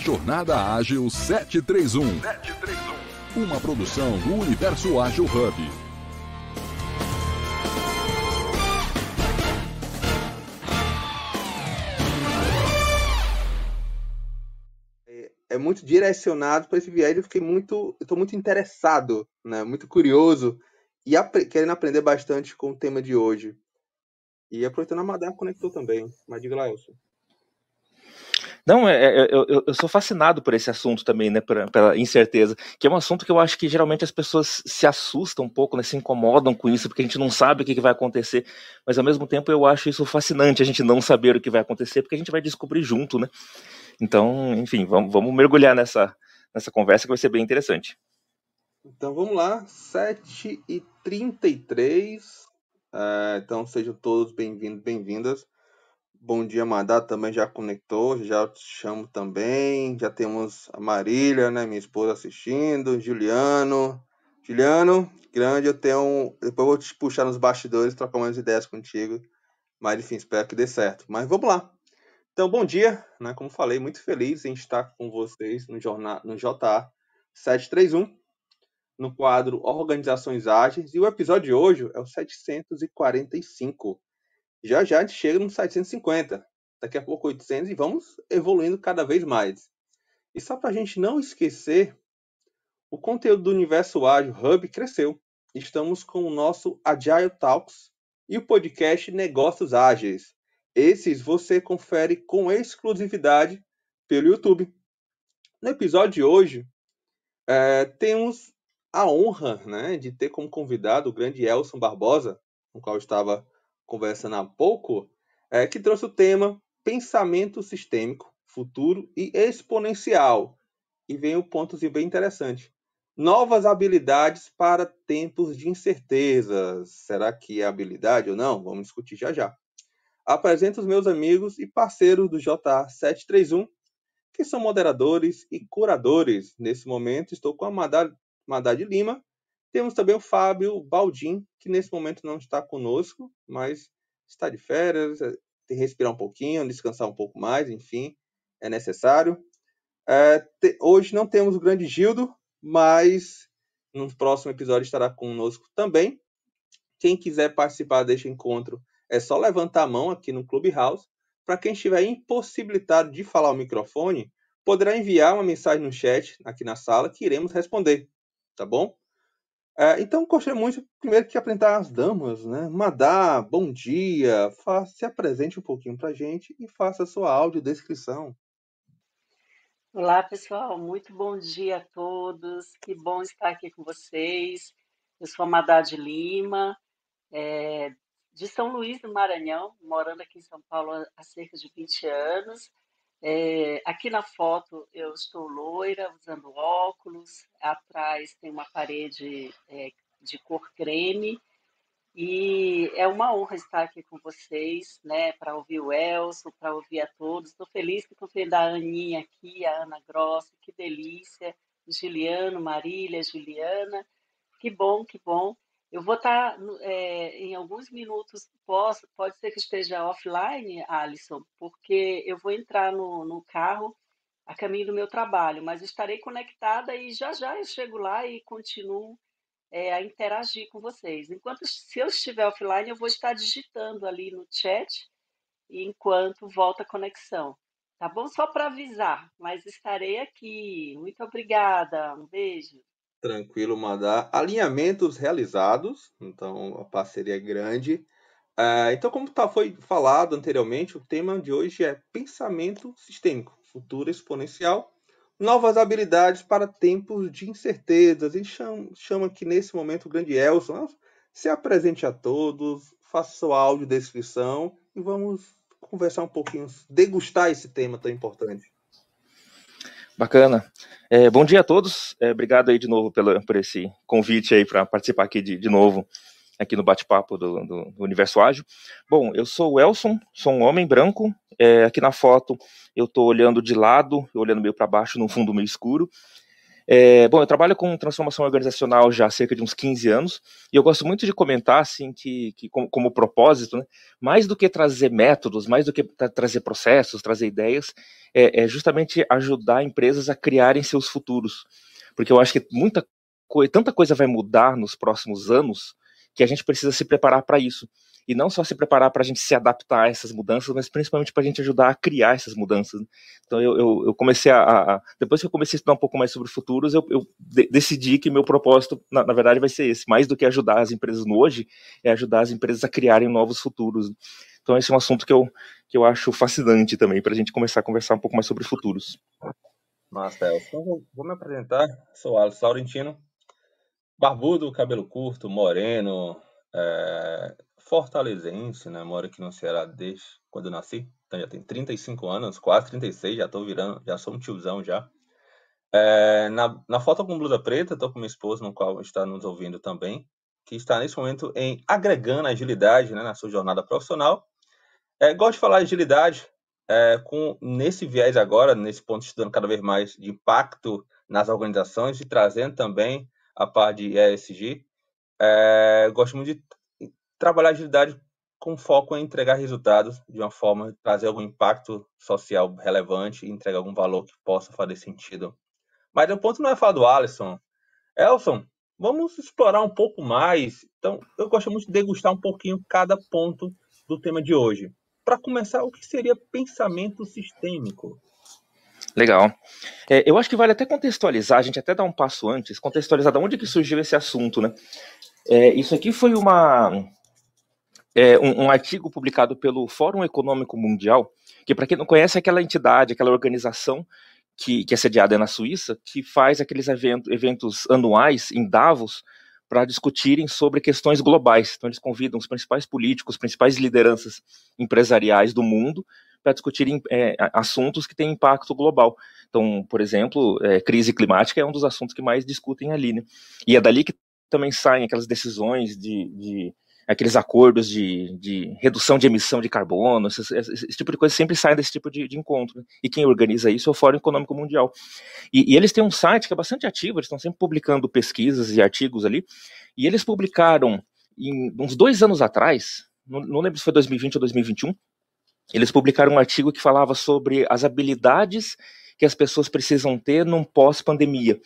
Jornada Ágil 731. 731. Uma produção do Universo Ágil Hub. é muito direcionado para esse viés. Eu fiquei muito, estou muito interessado, né? Muito curioso e ap querendo aprender bastante com o tema de hoje. E aproveitando a Madar conectou também. Mas diga lá, Elson. Não, é, é, eu, eu, sou fascinado por esse assunto também, né, pela, pela, incerteza, que é um assunto que eu acho que geralmente as pessoas se assustam um pouco, né, se incomodam com isso, porque a gente não sabe o que, que vai acontecer, mas ao mesmo tempo eu acho isso fascinante, a gente não saber o que vai acontecer, porque a gente vai descobrir junto, né. Então, enfim, vamos, vamos mergulhar nessa, nessa conversa que vai ser bem interessante. Então vamos lá, 7h33. É, então sejam todos bem-vindos, bem-vindas. Bom dia, Madá também já conectou, já te chamo também. Já temos a Marília, né, minha esposa assistindo, Juliano. Juliano, grande, eu tenho. Depois eu vou te puxar nos bastidores, trocar umas ideias contigo. Mas enfim, espero que dê certo. Mas vamos lá. Então, bom dia, né? Como falei, muito feliz em estar com vocês no, jornal, no JA 731, no quadro Organizações Ágeis, e o episódio de hoje é o 745. Já já a gente chega no 750, daqui a pouco 800 e vamos evoluindo cada vez mais. E só para a gente não esquecer, o conteúdo do Universo Ágil Hub cresceu. Estamos com o nosso Agile Talks e o podcast Negócios Ágeis esses você confere com exclusividade pelo YouTube. No episódio de hoje, é, temos a honra né, de ter como convidado o grande Elson Barbosa, com o qual estava conversando há pouco, é, que trouxe o tema Pensamento Sistêmico, Futuro e Exponencial. E vem um pontozinho bem interessante. Novas habilidades para tempos de incertezas. Será que é habilidade ou não? Vamos discutir já já apresento os meus amigos e parceiros do JA731, que são moderadores e curadores. Nesse momento estou com a Madá de Lima. Temos também o Fábio Baldim, que nesse momento não está conosco, mas está de férias, é, tem que respirar um pouquinho, descansar um pouco mais, enfim, é necessário. É, te, hoje não temos o grande Gildo, mas no próximo episódio estará conosco também. Quem quiser participar deste encontro é só levantar a mão aqui no Clubhouse. Para quem estiver impossibilitado de falar o microfone, poderá enviar uma mensagem no chat aqui na sala que iremos responder, tá bom? É, então, gostaria muito, primeiro, que apresentar as damas, né? Madá, bom dia, se apresente um pouquinho para a gente e faça a sua audiodescrição. Olá, pessoal, muito bom dia a todos, que bom estar aqui com vocês. Eu sou a Madá de Lima, é, de São Luís do Maranhão, morando aqui em São Paulo há cerca de 20 anos. É, aqui na foto eu estou loira, usando óculos, atrás tem uma parede é, de cor creme, e é uma honra estar aqui com vocês, né, para ouvir o Elson, para ouvir a todos. Estou feliz que estou vendo a Aninha aqui, a Ana Grossa, que delícia, Juliano, Marília, Juliana, que bom, que bom. Eu vou estar tá, é, em alguns minutos, posso, pode ser que esteja offline, Alisson, porque eu vou entrar no, no carro a caminho do meu trabalho, mas estarei conectada e já já eu chego lá e continuo é, a interagir com vocês. Enquanto se eu estiver offline, eu vou estar digitando ali no chat enquanto volta a conexão. Tá bom? Só para avisar, mas estarei aqui. Muito obrigada. Um beijo. Tranquilo, mandar. Alinhamentos realizados, então a parceria é grande. Uh, então, como tá, foi falado anteriormente, o tema de hoje é pensamento sistêmico, futuro exponencial, novas habilidades para tempos de incertezas. E chama, chama aqui nesse momento o grande Elson. Se apresente a todos, faça sua audiodescrição e vamos conversar um pouquinho, degustar esse tema tão importante. Bacana. É, bom dia a todos. É, obrigado aí de novo pelo, por esse convite aí para participar aqui de, de novo aqui no bate-papo do, do, do, Universo Ágil. Bom, eu sou o Elson, sou um homem branco. É, aqui na foto eu estou olhando de lado, olhando meio para baixo, num fundo meio escuro. É, bom, eu trabalho com transformação organizacional já há cerca de uns 15 anos, e eu gosto muito de comentar, assim, que, que como, como propósito, né, mais do que trazer métodos, mais do que tra trazer processos, trazer ideias, é, é, justamente ajudar empresas a criarem seus futuros. Porque eu acho que muita tanta coisa vai mudar nos próximos anos que a gente precisa se preparar para isso e não só se preparar para a gente se adaptar a essas mudanças, mas principalmente para a gente ajudar a criar essas mudanças. Então eu, eu, eu comecei a, a, depois que eu comecei a estudar um pouco mais sobre futuros, eu, eu de, decidi que meu propósito, na, na, verdade, vai ser esse, mais do que ajudar as empresas no hoje, é ajudar as empresas a criarem novos futuros. Então esse é um assunto que eu, que eu acho fascinante também, para a gente começar a conversar um pouco mais sobre futuros. Massa, Então vou, vou me apresentar, sou Alisson Laurentino, barbudo, cabelo curto, moreno, é, fortalezense, né? Moro aqui no Ceará desde quando eu nasci. Então já tem 35 anos, quase 36, já tô virando, já sou um tiozão já. É, na, na foto com blusa preta, tô com minha esposa, no qual está nos ouvindo também, que está nesse momento em agregando agilidade né, na sua jornada profissional. É, gosto de falar de agilidade é, com nesse viés agora, nesse ponto estudando cada vez mais de impacto nas organizações e trazendo também a parte de ESG. É, gosto muito de trabalhar agilidade com foco em entregar resultados de uma forma, trazer algum impacto social relevante e entregar algum valor que possa fazer sentido. Mas o ponto não é falar do Alisson. Elson, vamos explorar um pouco mais. Então, eu gosto muito de degustar um pouquinho cada ponto do tema de hoje. Para começar, o que seria pensamento sistêmico? Legal. É, eu acho que vale até contextualizar, a gente até dar um passo antes, contextualizar de onde que surgiu esse assunto, né? É, isso aqui foi uma, é, um, um, artigo publicado pelo Fórum Econômico Mundial, que para quem não conhece é aquela entidade, aquela organização que, que é sediada na Suíça, que faz aqueles evento, eventos anuais em Davos para discutirem sobre questões globais. Então eles convidam os principais políticos, principais lideranças empresariais do mundo para discutirem é, assuntos que têm impacto global. Então, por exemplo, é, crise climática é um dos assuntos que mais discutem ali, né? E é dali que também saem aquelas decisões de, de aqueles acordos de, de, redução de emissão de carbono, esse, esse, esse, tipo de coisa sempre sai desse tipo de, de encontro. Né? E quem organiza isso é o Fórum Econômico Mundial. E, e, eles têm um site que é bastante ativo, eles estão sempre publicando pesquisas e artigos ali. E eles publicaram, em, uns dois anos atrás, não, não lembro se foi 2020 ou 2021, eles publicaram um artigo que falava sobre as habilidades que as pessoas precisam ter num pós-pandemia.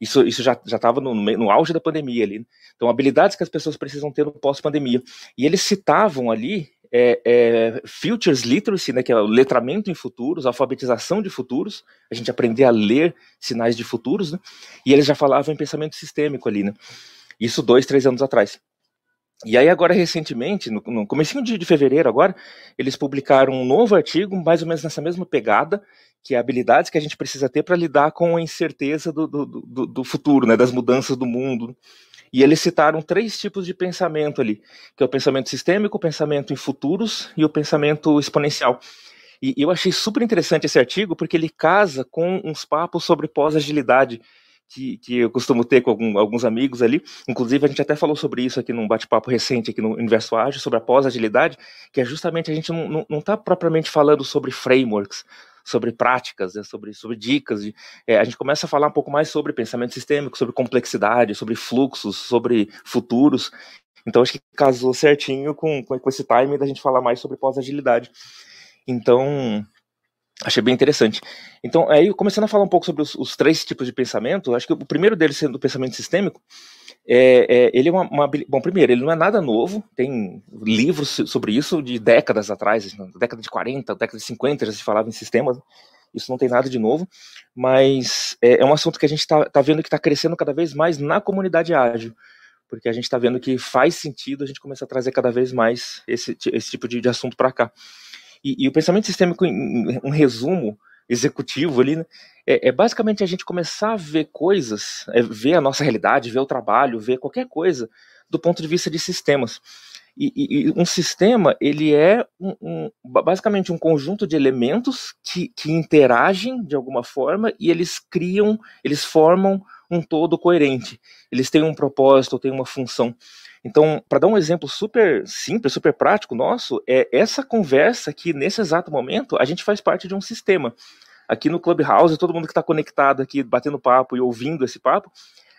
Isso, isso já estava no, no auge da pandemia ali. Né? Então, habilidades que as pessoas precisam ter no pós-pandemia. E eles citavam ali é, é, Futures Literacy, né, que é o letramento em futuros, alfabetização de futuros, a gente aprender a ler sinais de futuros, né, e eles já falavam em pensamento sistêmico ali, né, isso dois, três anos atrás. E aí agora, recentemente, no, no comecinho de, de fevereiro agora, eles publicaram um novo artigo, mais ou menos nessa mesma pegada, que é habilidades que a gente precisa ter para lidar com a incerteza do, do, do, do, futuro, né, das mudanças do mundo. E eles citaram três tipos de pensamento ali, que é o pensamento sistêmico, o pensamento em futuros e o pensamento exponencial. E eu achei super interessante esse artigo porque ele casa com uns papos sobre pós-agilidade, que, que eu costumo ter com algum, alguns amigos ali. Inclusive, a gente até falou sobre isso aqui num bate-papo recente aqui no Universo Ágil, sobre a pós-agilidade, que é justamente a gente não está propriamente falando sobre frameworks, sobre práticas, né, sobre, sobre dicas. De, é, a gente começa a falar um pouco mais sobre pensamento sistêmico, sobre complexidade, sobre fluxos, sobre futuros. Então, acho que casou certinho com, com esse time da gente falar mais sobre pós-agilidade. Então, Achei bem interessante. Então, aí, começando a falar um pouco sobre os, os, três tipos de pensamento, acho que o primeiro deles sendo o pensamento sistêmico, é, é, ele é uma, uma, Bom, primeiro, ele não é nada novo, tem livros sobre isso de décadas atrás, na década de 40, década de 50 já se falava em sistemas, isso não tem nada de novo, mas é, é um assunto que a gente está tá vendo que está crescendo cada vez mais na comunidade ágil, porque a gente está vendo que faz sentido a gente começar a trazer cada vez mais esse, esse tipo de, de assunto para cá. E, e o pensamento sistêmico, em, um resumo executivo ali, né, é, é, basicamente a gente começar a ver coisas, é ver a nossa realidade, ver o trabalho, ver qualquer coisa do ponto de vista de sistemas. E, e, e um sistema, ele é um, um, basicamente um conjunto de elementos que, que interagem de alguma forma e eles criam, eles formam um todo coerente. Eles têm um propósito, têm uma função. Então, para dar um exemplo super simples, super prático nosso, é essa conversa que nesse exato momento a gente faz parte de um sistema. aqui no Clubhouse, todo mundo que está conectado aqui, batendo papo e ouvindo esse papo,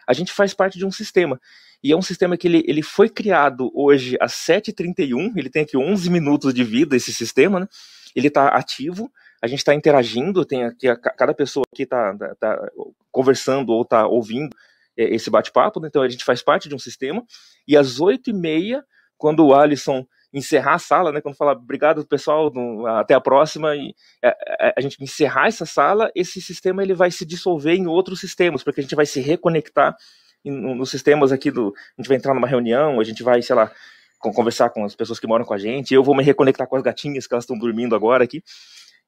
a gente faz parte de um sistema. E é um sistema que ele, ele foi criado hoje às 7h31, ele tem aqui 11 minutos de vida, esse sistema, né? Ele está ativo, a gente está interagindo, tem aqui, cada pessoa aqui está tá, tá conversando ou está ouvindo esse bate-papo, né? então a gente faz parte de um sistema, e às 8h30, quando o Alisson encerrar a sala, né? Quando falar obrigado pessoal, até a próxima e a, é, a, é, a, gente encerrar essa sala, esse sistema ele vai se dissolver em outros sistemas, porque a gente vai se reconectar em, nos sistemas aqui do, a gente vai entrar numa reunião, a gente vai, sei lá, conversar com as pessoas que moram com a gente, eu vou me reconectar com as gatinhas que elas estão dormindo agora aqui.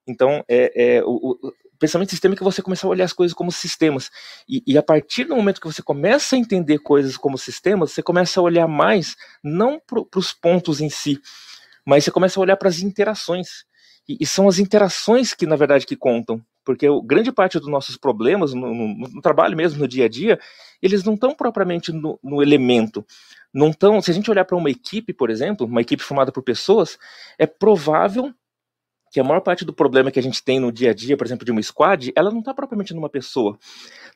Então, é, é o, pensamento sistêmico é você começar a olhar as coisas como sistemas. E, e, a partir do momento que você começa a entender coisas como sistemas, você começa a olhar mais, não para os pontos em si, mas você começa a olhar para as interações. E, e, são as interações que, na verdade, que contam. Porque o, grande parte dos nossos problemas, no, no, no, trabalho mesmo, no dia a dia, eles não estão propriamente no, no elemento. Não tão, se a gente olhar para uma equipe, por exemplo, uma equipe formada por pessoas, é provável que a maior parte do problema que a gente tem no dia a dia, por exemplo, de uma squad, ela não está propriamente numa pessoa.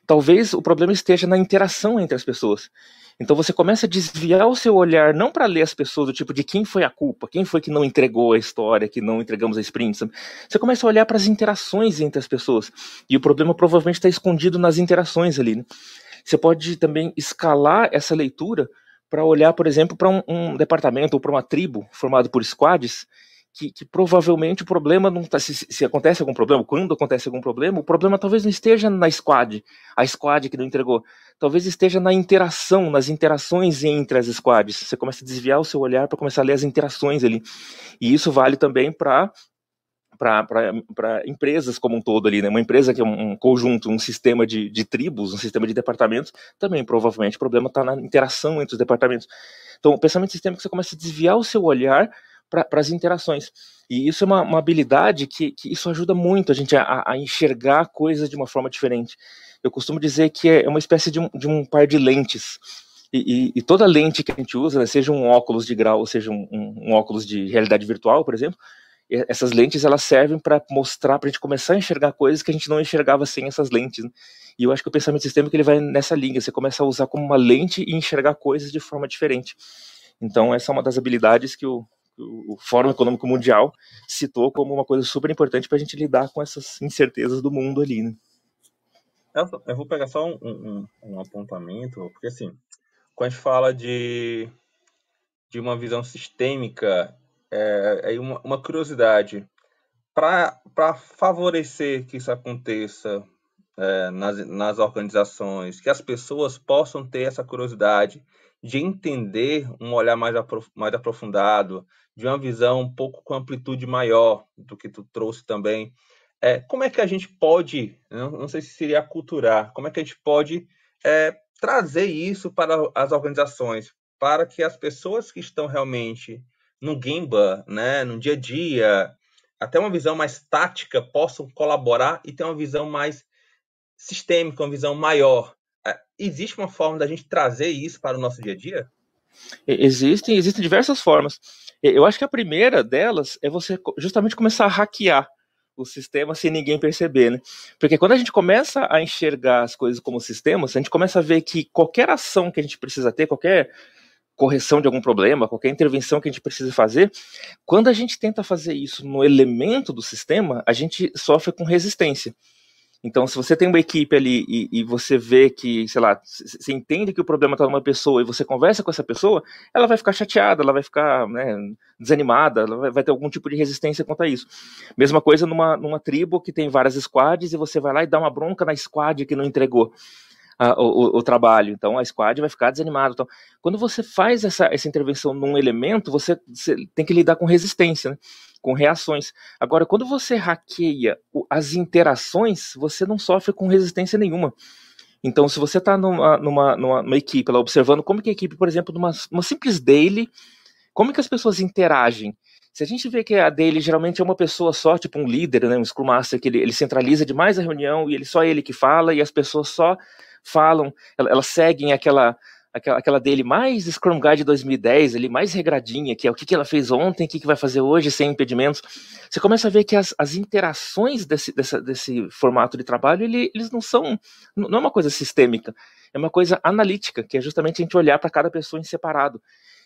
Talvez o problema esteja na interação entre as pessoas. Então você começa a desviar o seu olhar não para ler as pessoas do tipo de quem foi a culpa, quem foi que não entregou a história, que não entregamos a sprint. Sabe? Você começa a olhar para as interações entre as pessoas. E o problema provavelmente está escondido nas interações ali. Né? Você pode também escalar essa leitura para olhar, por exemplo, para um, um departamento ou para uma tribo formado por squads que, que, provavelmente o problema não tá, se, se, acontece algum problema, quando acontece algum problema, o problema talvez não esteja na squad, a squad que não entregou, talvez esteja na interação, nas interações entre as squads. Você começa a desviar o seu olhar para começar a ler as interações ali. E isso vale também para para empresas como um todo ali, né? Uma empresa que é um, conjunto, um sistema de, de, tribos, um sistema de departamentos, também provavelmente o problema está na interação entre os departamentos. Então, o pensamento sistêmico você começa a desviar o seu olhar para as interações. E isso é uma, uma habilidade que, que, isso ajuda muito a gente a, a, enxergar coisas de uma forma diferente. Eu costumo dizer que é uma espécie de um, de um par de lentes. E, e, e, toda lente que a gente usa, né, seja um óculos de grau, ou seja um, um, um óculos de realidade virtual, por exemplo, essas lentes elas servem para mostrar, para a gente começar a enxergar coisas que a gente não enxergava sem essas lentes. Né? E eu acho que o pensamento sistêmico ele vai nessa linha. Você começa a usar como uma lente e enxergar coisas de forma diferente. Então essa é uma das habilidades que o, o Fórum Econômico Mundial citou como uma coisa super importante para a gente lidar com essas incertezas do mundo ali. Né? Eu vou pegar só um, um, um, apontamento, porque assim, quando a gente fala de, de uma visão sistêmica, é, é uma, uma curiosidade. Para favorecer que isso aconteça é, nas, nas organizações, que as pessoas possam ter essa curiosidade de entender um olhar mais, aprof mais aprofundado, de uma visão um pouco com amplitude maior do que tu trouxe também. É, como é que a gente pode, não, não sei se seria aculturar, como é que a gente pode é, trazer isso para as organizações, para que as pessoas que estão realmente no Gimba, né, no dia a dia, até uma visão mais tática, possam colaborar e ter uma visão mais sistêmica, uma visão maior existe uma forma da gente trazer isso para o nosso dia a dia? Existem, existem diversas formas. Eu acho que a primeira delas é você justamente começar a hackear o sistema sem ninguém perceber, né? Porque quando a gente começa a enxergar as coisas como sistemas, a gente começa a ver que qualquer ação que a gente precisa ter, qualquer correção de algum problema, qualquer intervenção que a gente precisa fazer, quando a gente tenta fazer isso no elemento do sistema, a gente sofre com resistência. Então, se você tem uma equipe ali e, e você vê que, sei lá, você entende que o problema está numa pessoa e você conversa com essa pessoa, ela vai ficar chateada, ela vai ficar né, desanimada, ela vai, vai, ter algum tipo de resistência quanto a isso. Mesma coisa numa, numa tribo que tem várias squads e você vai lá e dá uma bronca na squad que não entregou. A, o, o, trabalho, então a squad vai ficar desanimada. Então, quando você faz essa, essa intervenção num elemento, você, você tem que lidar com resistência. Né? com reações. Agora, quando você hackeia as interações, você não sofre com resistência nenhuma. Então, se você está numa, numa, numa, numa, equipe lá observando como que a equipe, por exemplo, numa uma simples daily, como que as pessoas interagem? Se a gente vê que a daily geralmente é uma pessoa só, tipo um líder, né, um Scrum Master, que ele, ele centraliza demais a reunião e ele só ele que fala e as pessoas só falam, elas seguem aquela aquela, dele mais Scrum Guide 2010, ali, mais regradinha, que é o que, que ela fez ontem, o que, que vai fazer hoje, sem impedimentos, você começa a ver que as, as interações desse, dessa, desse formato de trabalho, ele, eles não são, não é uma coisa sistêmica, é uma coisa analítica, que é justamente a gente olhar para cada pessoa em separado.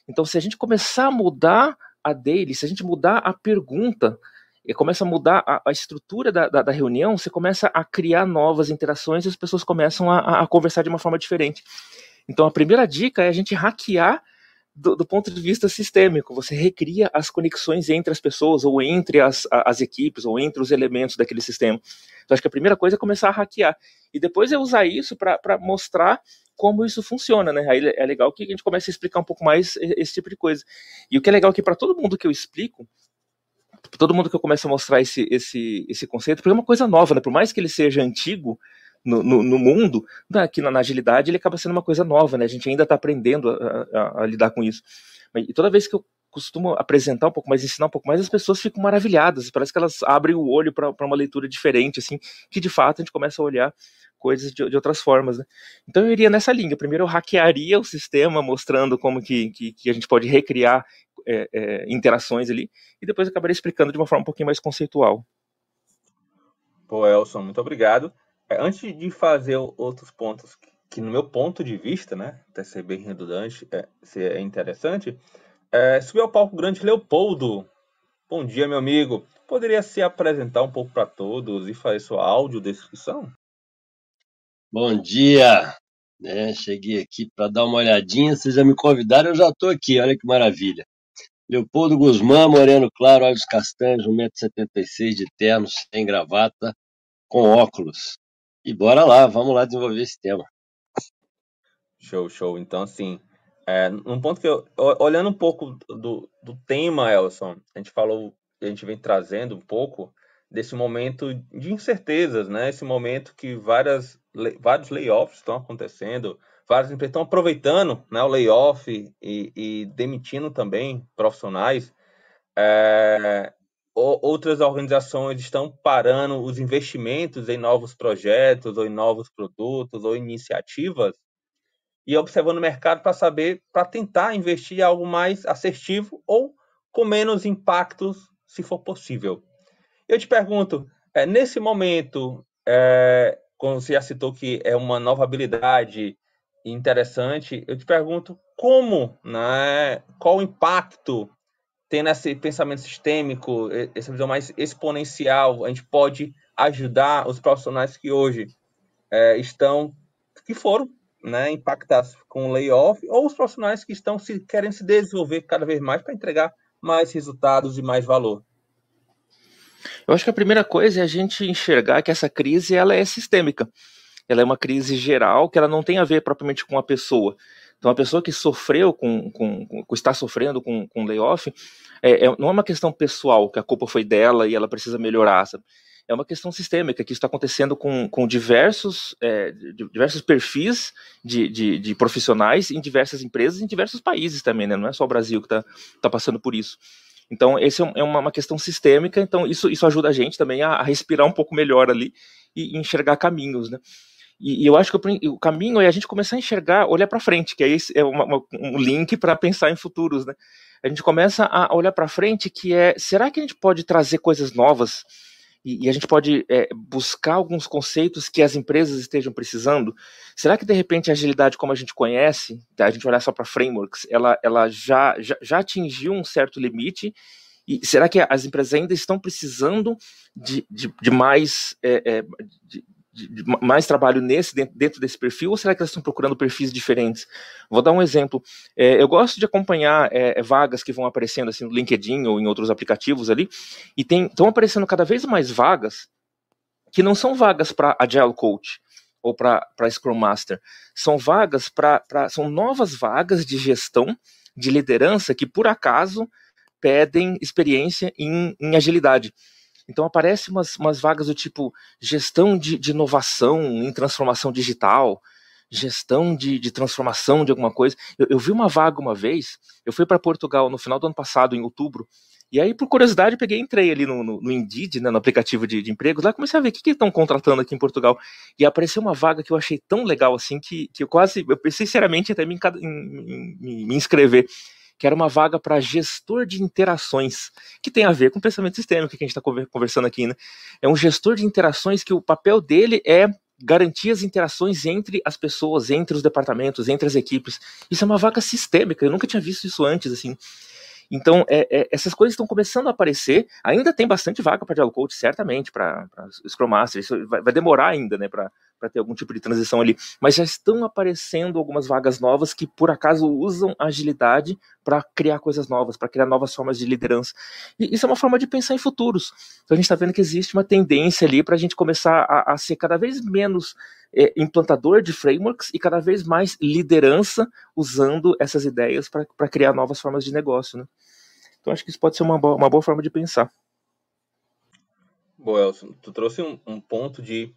Então, se a gente começar a mudar a dele, se a gente mudar a pergunta, e começa a mudar a, a estrutura da, da, da, reunião, você começa a criar novas interações e as pessoas começam a, a conversar de uma forma diferente. Então, a primeira dica é a gente hackear do, do, ponto de vista sistêmico. Você recria as conexões entre as pessoas, ou entre as, as equipes, ou entre os elementos daquele sistema. Então, acho que a primeira coisa é começar a hackear. E depois é usar isso para mostrar como isso funciona, né? Aí é legal que a gente comece a explicar um pouco mais esse tipo de coisa. E o que é legal é que para todo mundo que eu explico, todo mundo que eu começo a mostrar esse, esse, esse conceito, porque é uma coisa nova, né? Por mais que ele seja antigo, no, no, no, mundo, aqui na, na, agilidade ele acaba sendo uma coisa nova, né? A gente ainda está aprendendo a, a, a, lidar com isso. E toda vez que eu costumo apresentar um pouco mais, ensinar um pouco mais, as pessoas ficam maravilhadas. Parece que elas abrem o olho para uma leitura diferente, assim, que de fato a gente começa a olhar coisas de, de, outras formas, né? Então eu iria nessa linha. Primeiro eu hackearia o sistema, mostrando como que, que, que a gente pode recriar é, é, interações ali, e depois eu acabaria explicando de uma forma um pouquinho mais conceitual. Pô, Elson, muito obrigado. É, antes de fazer outros pontos que, que, no meu ponto de vista, né, até ser bem redundante, é, se é interessante, é, subiu ao palco grande Leopoldo. Bom dia, meu amigo. Poderia se apresentar um pouco para todos e fazer sua audiodescrição? Bom dia. É, cheguei aqui para dar uma olhadinha. Vocês já me convidaram, eu já estou aqui. Olha que maravilha. Leopoldo Guzmán, moreno claro, olhos castanhos, 1,76m de terno, sem gravata, com óculos. E bora lá, vamos lá desenvolver esse tema. Show, show. Então, assim, é, um ponto que eu, olhando um pouco do, do tema, Elson, a gente falou, a gente vem trazendo um pouco desse momento de incertezas, né? Esse momento que várias, vários layoffs estão acontecendo, várias empresas estão aproveitando né, o layoff e, e demitindo também profissionais. É, outras organizações estão parando os investimentos em novos projetos, ou em novos produtos, ou iniciativas, e observando o mercado para saber, para tentar investir em algo mais assertivo ou com menos impactos, se for possível. Eu te pergunto, é, nesse momento, é, como você já citou que é uma nova habilidade interessante, eu te pergunto como, né, qual o impacto tendo esse pensamento sistêmico, essa visão mais exponencial, a gente pode ajudar os profissionais que hoje é, estão, que foram né, impactados com o layoff, ou os profissionais que estão se querem se desenvolver cada vez mais para entregar mais resultados e mais valor. Eu acho que a primeira coisa é a gente enxergar que essa crise ela é sistêmica. Ela é uma crise geral que ela não tem a ver propriamente com a pessoa. Então, a pessoa que sofreu com, com, com está sofrendo com, com layoff, é, é, não é uma questão pessoal, que a culpa foi dela e ela precisa melhorar, sabe? É uma questão sistêmica, que está acontecendo com, com diversos, é, diversos perfis de, de, de, profissionais em diversas empresas, em diversos países também, né? Não é só o Brasil que está tá passando por isso. Então, essa é, é uma, uma, questão sistêmica, então isso, isso ajuda a gente também a, a respirar um pouco melhor ali e, e enxergar caminhos, né? E, e, eu acho que o, o, caminho é a gente começar a enxergar, olhar para frente, que é, uma, uma, um link para pensar em futuros, né? A gente começa a olhar para frente, que é, será que a gente pode trazer coisas novas e, e a gente pode é, buscar alguns conceitos que as empresas estejam precisando? Será que de repente a agilidade como a gente conhece, tá, a gente olhar só para frameworks, ela, ela já, já, já atingiu um certo limite e será que as empresas ainda estão precisando de, de, de mais é, é, de, de, mais trabalho nesse dentro, desse perfil ou será que elas estão procurando perfis diferentes? Vou dar um exemplo. É, eu gosto de acompanhar é, vagas que vão aparecendo assim no LinkedIn ou em outros aplicativos ali e estão aparecendo cada vez mais vagas que não são vagas para Agile Coach ou para Scrum Master, são vagas para são novas vagas de gestão, de liderança que por acaso pedem experiência em, em agilidade. Então aparecem umas, umas vagas do tipo gestão de, de inovação em transformação digital, gestão de, de transformação de alguma coisa. Eu, eu, vi uma vaga uma vez, eu fui para Portugal no final do ano passado, em outubro, E aí, por curiosidade, eu peguei entrei ali no, no, no Indeed, né, no aplicativo de, de empregos, lá comecei a ver o que, que estão contratando aqui em Portugal. E apareceu uma vaga que eu achei tão legal assim que, que eu quase, eu pensei seriamente até me, me inscrever que era uma vaga para gestor de interações, que tem a ver com pensamento sistêmico que a gente está conversando aqui, né? É um gestor de interações que o papel dele é garantir as interações entre as pessoas, entre os departamentos, entre as equipes. Isso é uma vaga sistêmica, eu nunca tinha visto isso antes, assim. Então, é, é, essas coisas estão começando a aparecer. Ainda tem bastante vaga para Agile Coach, certamente, para Scrum Master. Isso vai, vai demorar ainda, né, para ter algum tipo de transição ali. Mas já estão aparecendo algumas vagas novas que, por acaso, usam agilidade para criar coisas novas, para criar novas formas de liderança. E isso é uma forma de pensar em futuros. Então, a gente está vendo que existe uma tendência ali para a gente começar a, a ser cada vez menos é, implantador de frameworks e cada vez mais liderança usando essas ideias para criar novas formas de negócio. Né? Então acho que isso pode ser uma boa, uma boa forma de pensar. Boa, Elson, tu trouxe um, um ponto de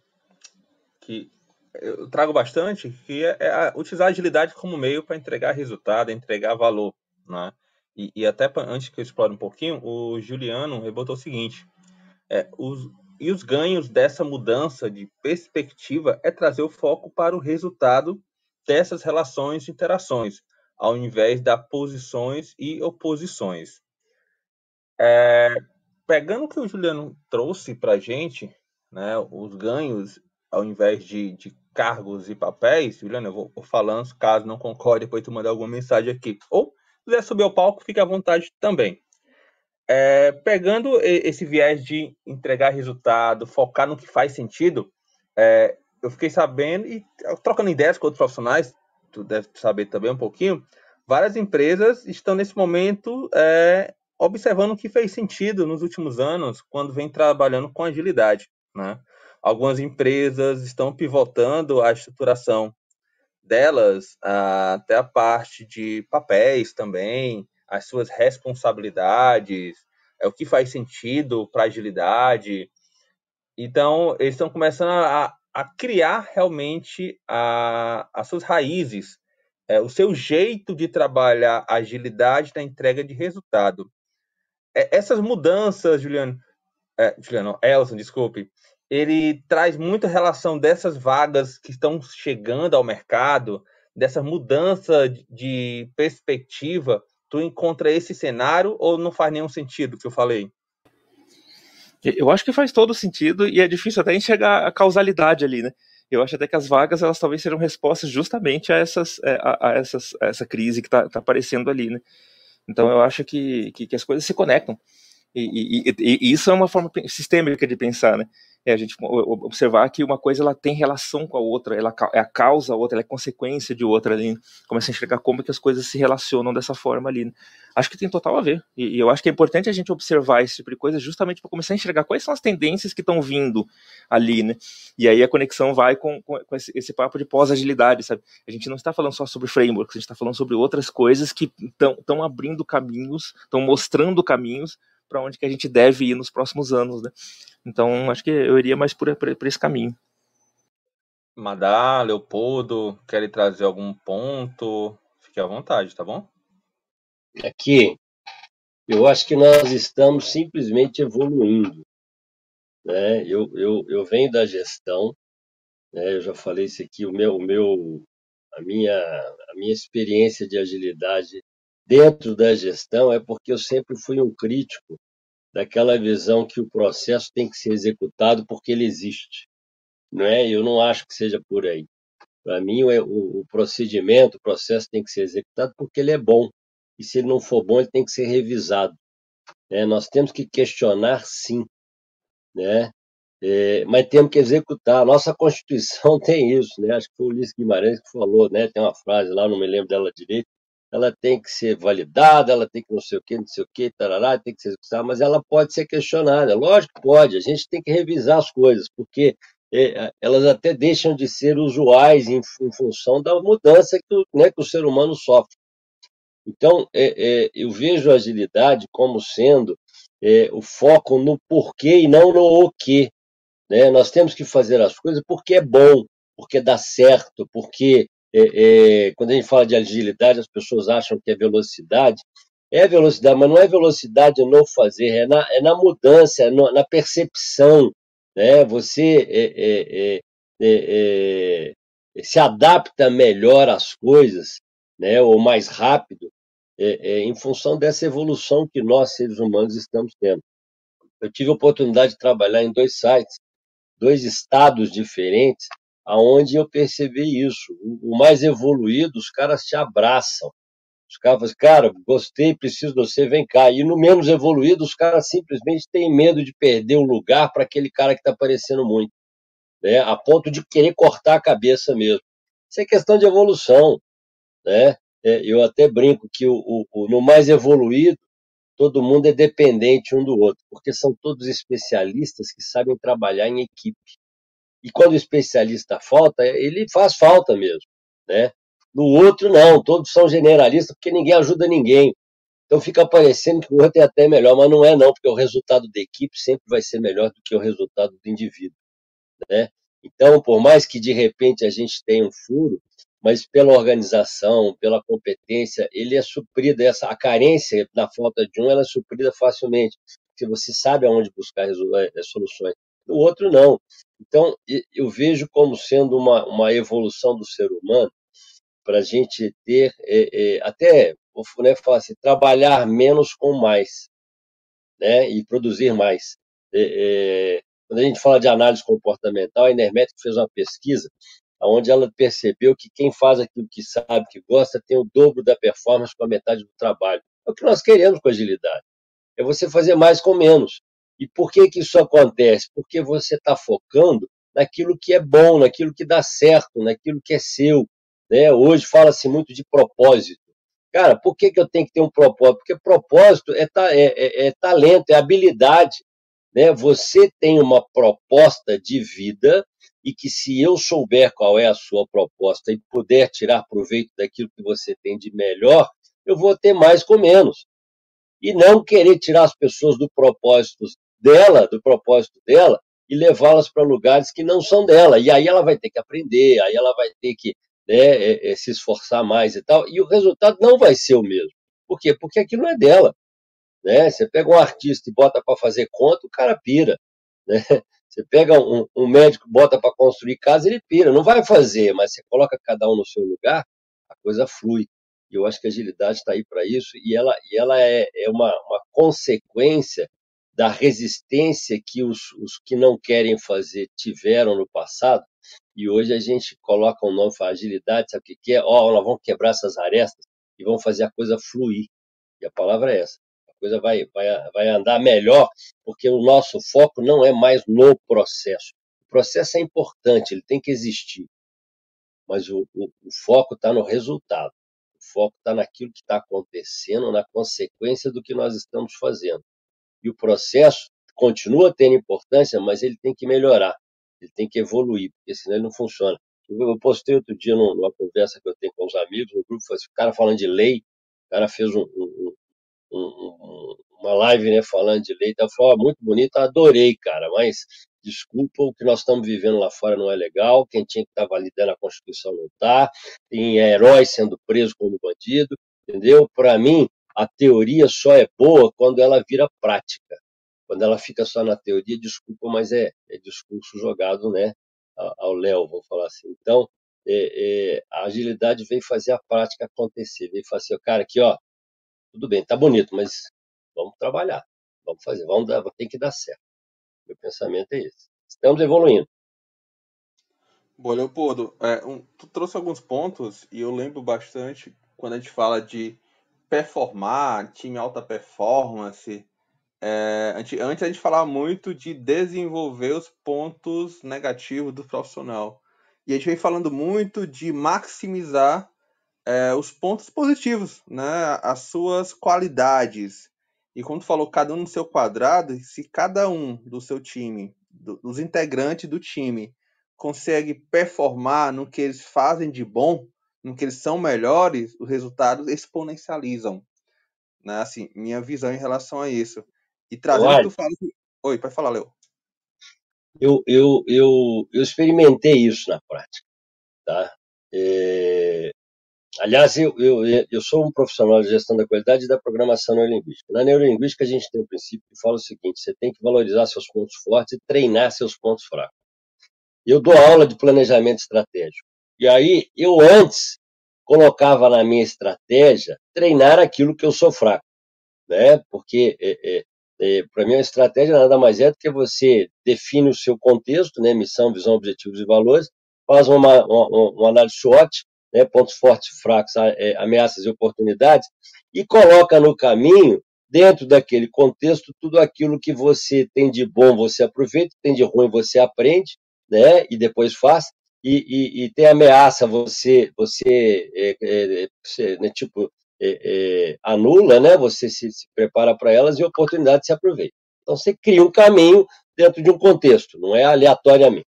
que eu trago bastante, que é, é utilizar a agilidade como meio para entregar resultado, entregar valor, né? E, e até pra, antes que eu explore um pouquinho, o Juliano rebotou o seguinte: é, os, e os ganhos dessa mudança de perspectiva é trazer o foco para o resultado dessas relações e interações, ao invés das posições e oposições. É, pegando o que o Juliano trouxe para a gente, né, os ganhos, ao invés de, de cargos e papéis, Juliano, eu vou, vou falando, caso não concorde, depois tu mandar alguma mensagem aqui. Ou, se quiser subir ao palco, fique à vontade também. É, pegando esse viés de entregar resultado, focar no que faz sentido, é, eu fiquei sabendo, e trocando ideias com outros profissionais, tu deve saber também um pouquinho, várias empresas estão nesse momento é, observando o que fez sentido nos últimos anos, quando vem trabalhando com agilidade. Né? Algumas empresas estão pivotando a estruturação delas até a parte de papéis também, as suas responsabilidades, é o que faz sentido para agilidade. Então, eles estão começando a, a criar realmente a, as suas raízes, é, o seu jeito de trabalhar a agilidade na entrega de resultado. É, essas mudanças, Juliano, é, Juliano, Elson, desculpe, ele traz muita relação dessas vagas que estão chegando ao mercado, dessa mudança de perspectiva tu encontra esse cenário ou não faz nenhum sentido que eu falei? Eu acho que faz todo sentido e é difícil até enxergar a causalidade ali, né? Eu acho até que as vagas elas talvez serão respostas justamente a essas é, a, a essas a essa crise que está tá aparecendo ali, né? Então eu acho que, que, que as coisas se conectam e, e, e, e, isso é uma forma sistêmica de pensar, né? É a gente observar que uma coisa ela tem relação com a outra, ela é a causa a outra, ela é consequência de outra ali. Começa a enxergar como que as coisas se relacionam dessa forma ali. Né? Acho que tem total a ver. E, e, eu acho que é importante a gente observar esse tipo de coisa justamente para começar a enxergar quais são as tendências que estão vindo ali, né? E aí a conexão vai com, com, com esse, esse, papo de pós-agilidade, sabe? A gente não está falando só sobre frameworks, a gente está falando sobre outras coisas que estão abrindo caminhos, estão mostrando caminhos para onde que a gente deve ir nos próximos anos, né? Então, acho que eu iria mais por, por, por esse caminho. Madá, Leopoldo, querem trazer algum ponto? Fique à vontade, tá bom? Aqui, eu acho que nós estamos simplesmente evoluindo. Né? Eu, eu, eu venho da gestão, né? eu já falei isso aqui, o meu, o meu, a, minha, a minha experiência de agilidade dentro da gestão é porque eu sempre fui um crítico daquela visão que o processo tem que ser executado porque ele existe. Não é? Eu não acho que seja por aí. Para mim, o, procedimento, o processo tem que ser executado porque ele é bom. E se ele não for bom, ele tem que ser revisado. É, nós temos que questionar, sim, né? É, mas temos que executar. Nossa Constituição tem isso, né? Acho que foi o Ulisses Guimarães que falou, né? Tem uma frase lá, não me lembro dela direito, ela tem que ser validada, ela tem que não sei o que, não sei o que, tarará, tem que ser executada, mas ela pode ser questionada. Lógico que pode, a gente tem que revisar as coisas, porque é, elas até deixam de ser usuais em, em função da mudança que, né, que, o ser humano sofre. Então, é, é, eu vejo a agilidade como sendo é, o foco no porquê e não no o que. Né? Nós temos que fazer as coisas porque é bom, porque dá certo, porque é, é, quando a gente fala de agilidade, as pessoas acham que é velocidade, É velocidade, mas não é velocidade no fazer, é na, é na mudança, é no, na percepção. Né? Você é, é, se adapta melhor às coisas, né? ou mais rápido, em função dessa evolução que nós, seres humanos, estamos tendo. Eu tive a oportunidade de trabalhar em dois sites, dois estados diferentes, aonde eu percebi isso. O mais evoluído, os caras te abraçam. Os caras falam, assim, cara, gostei, preciso de você, vem cá. E no menos evoluído, os caras simplesmente têm medo de perder o lugar para aquele cara que está aparecendo muito, né? a ponto de querer cortar a cabeça mesmo. Isso é questão de evolução. Né? É, eu até brinco que o, o, no mais evoluído, todo mundo é dependente um do outro, porque são todos especialistas que sabem trabalhar em equipe. E quando o especialista falta, ele faz falta mesmo, né? No outro, não, todos são generalistas porque ninguém ajuda ninguém. Então fica parecendo que o outro é até melhor, mas não é não, porque o resultado da equipe sempre vai ser melhor do que o resultado do indivíduo, né? Então, por mais que de repente a gente tenha um furo, mas pela organização, pela competência, ele é suprido, essa, a carência da falta de um, ela é suprida facilmente, porque você sabe aonde buscar eh, soluções. O outro não. Então, eu vejo como sendo uma, uma evolução do ser humano para a gente ter, é, é, até, né, falar assim, trabalhar menos com mais, né, e produzir mais. É, quando a gente fala de análise comportamental, a Enermétrica fez uma pesquisa onde ela percebeu que quem faz aquilo que sabe, que gosta, tem o dobro da performance com a metade do trabalho. É o que nós queremos com agilidade. É você fazer mais com menos. E por que, que isso acontece? Porque você está focando naquilo que é bom, naquilo que dá certo, naquilo que é seu. Né? Hoje fala-se muito de propósito. Cara, por que, que eu tenho que ter um propósito? Porque propósito é, é, é, é talento, é habilidade. Né? Você tem uma proposta de vida e que se eu souber qual é a sua proposta e puder tirar proveito daquilo que você tem de melhor, eu vou ter mais com menos. E não querer tirar as pessoas do propósito dela, do propósito dela, e levá-las para lugares que não são dela. E aí ela vai ter que aprender, aí ela vai ter que né, é, é, se esforçar mais e tal, e o resultado não vai ser o mesmo. Por quê? Porque aquilo não é dela. Né? Você pega um artista e bota para fazer conta, o cara pira. Né? Você pega um, um médico, bota para construir casa, ele pira. Não vai fazer, mas você coloca cada um no seu lugar, a coisa flui. E eu acho que a agilidade está aí para isso, e ela, e ela é, é uma, uma consequência da resistência que os, os que não querem fazer tiveram no passado, e hoje a gente coloca um nome para agilidade, sabe o que, que é? Ó, oh, nós vamos quebrar essas arestas e vamos fazer a coisa fluir. E a palavra é essa. A coisa vai, vai, vai andar melhor, porque o nosso foco não é mais no processo. O processo é importante, ele tem que existir. Mas o, o, o foco está no resultado. O foco está naquilo que está acontecendo, na consequência do que nós estamos fazendo. E o processo continua tendo importância, mas ele tem que melhorar, ele tem que evoluir, porque senão ele não funciona. Eu postei outro dia numa conversa que eu tenho com os amigos, no grupo, o cara falando de lei, o cara fez um, um, um, uma live né, falando de lei, tá, falou, muito bonito, adorei, cara, mas desculpa, o que nós estamos vivendo lá fora não é legal, quem tinha que estar validando a Constituição não está, tem heróis sendo presos como bandido, entendeu? Para mim, a teoria só é boa quando ela vira prática. Quando ela fica só na teoria, desculpa, mas é, é discurso jogado né, ao léu, vamos falar assim. Então, é, é, a agilidade veio fazer a prática acontecer, veio fazer, cara, aqui, ó, tudo bem, tá bonito, mas vamos trabalhar, vamos fazer, vamos dar, tem que dar certo. Meu pensamento é esse. Estamos evoluindo. Bom, Leopoldo, é, um, tu trouxe alguns pontos e eu lembro bastante quando a gente fala de performar, time alta performance. É, antes, a gente falava muito de desenvolver os pontos negativos do profissional. E a gente vem falando muito de maximizar é, os pontos positivos, né? as suas qualidades. E quando falou cada um no seu quadrado, se cada um do seu time, do, dos integrantes do time, consegue performar no que eles fazem de bom, no que eles são melhores, os resultados exponencializam. Né? Assim, minha visão em relação a isso. E trazendo tu fala. Oi, pode falar, Leo. Eu, eu, eu, eu experimentei isso na prática. Tá? É... Aliás, eu, eu, eu sou um profissional de gestão da qualidade e da programação neurolinguística. Na neurolinguística, a gente tem um princípio que fala o seguinte: você tem que valorizar seus pontos fortes e treinar seus pontos fracos. Eu dou aula de planejamento estratégico. E aí, eu antes colocava na minha estratégia treinar aquilo que eu sou fraco. Né? Porque é, é, é, para mim, a estratégia nada mais é do que você define o seu contexto, né? missão, visão, objetivos e valores, faz uma, uma, uma análise SWOT, né, pontos fortes fracos, é, ameaças e oportunidades, e coloca no caminho, dentro daquele contexto, tudo aquilo que você tem de bom você aproveita, tem de ruim você aprende, né, e depois faz, e, e, e tem ameaça você você é, é, é né, tipo é, é, anula, né, você se, se prepara para elas e oportunidade se aproveita. Então você cria um caminho dentro de um contexto, não é aleatoriamente.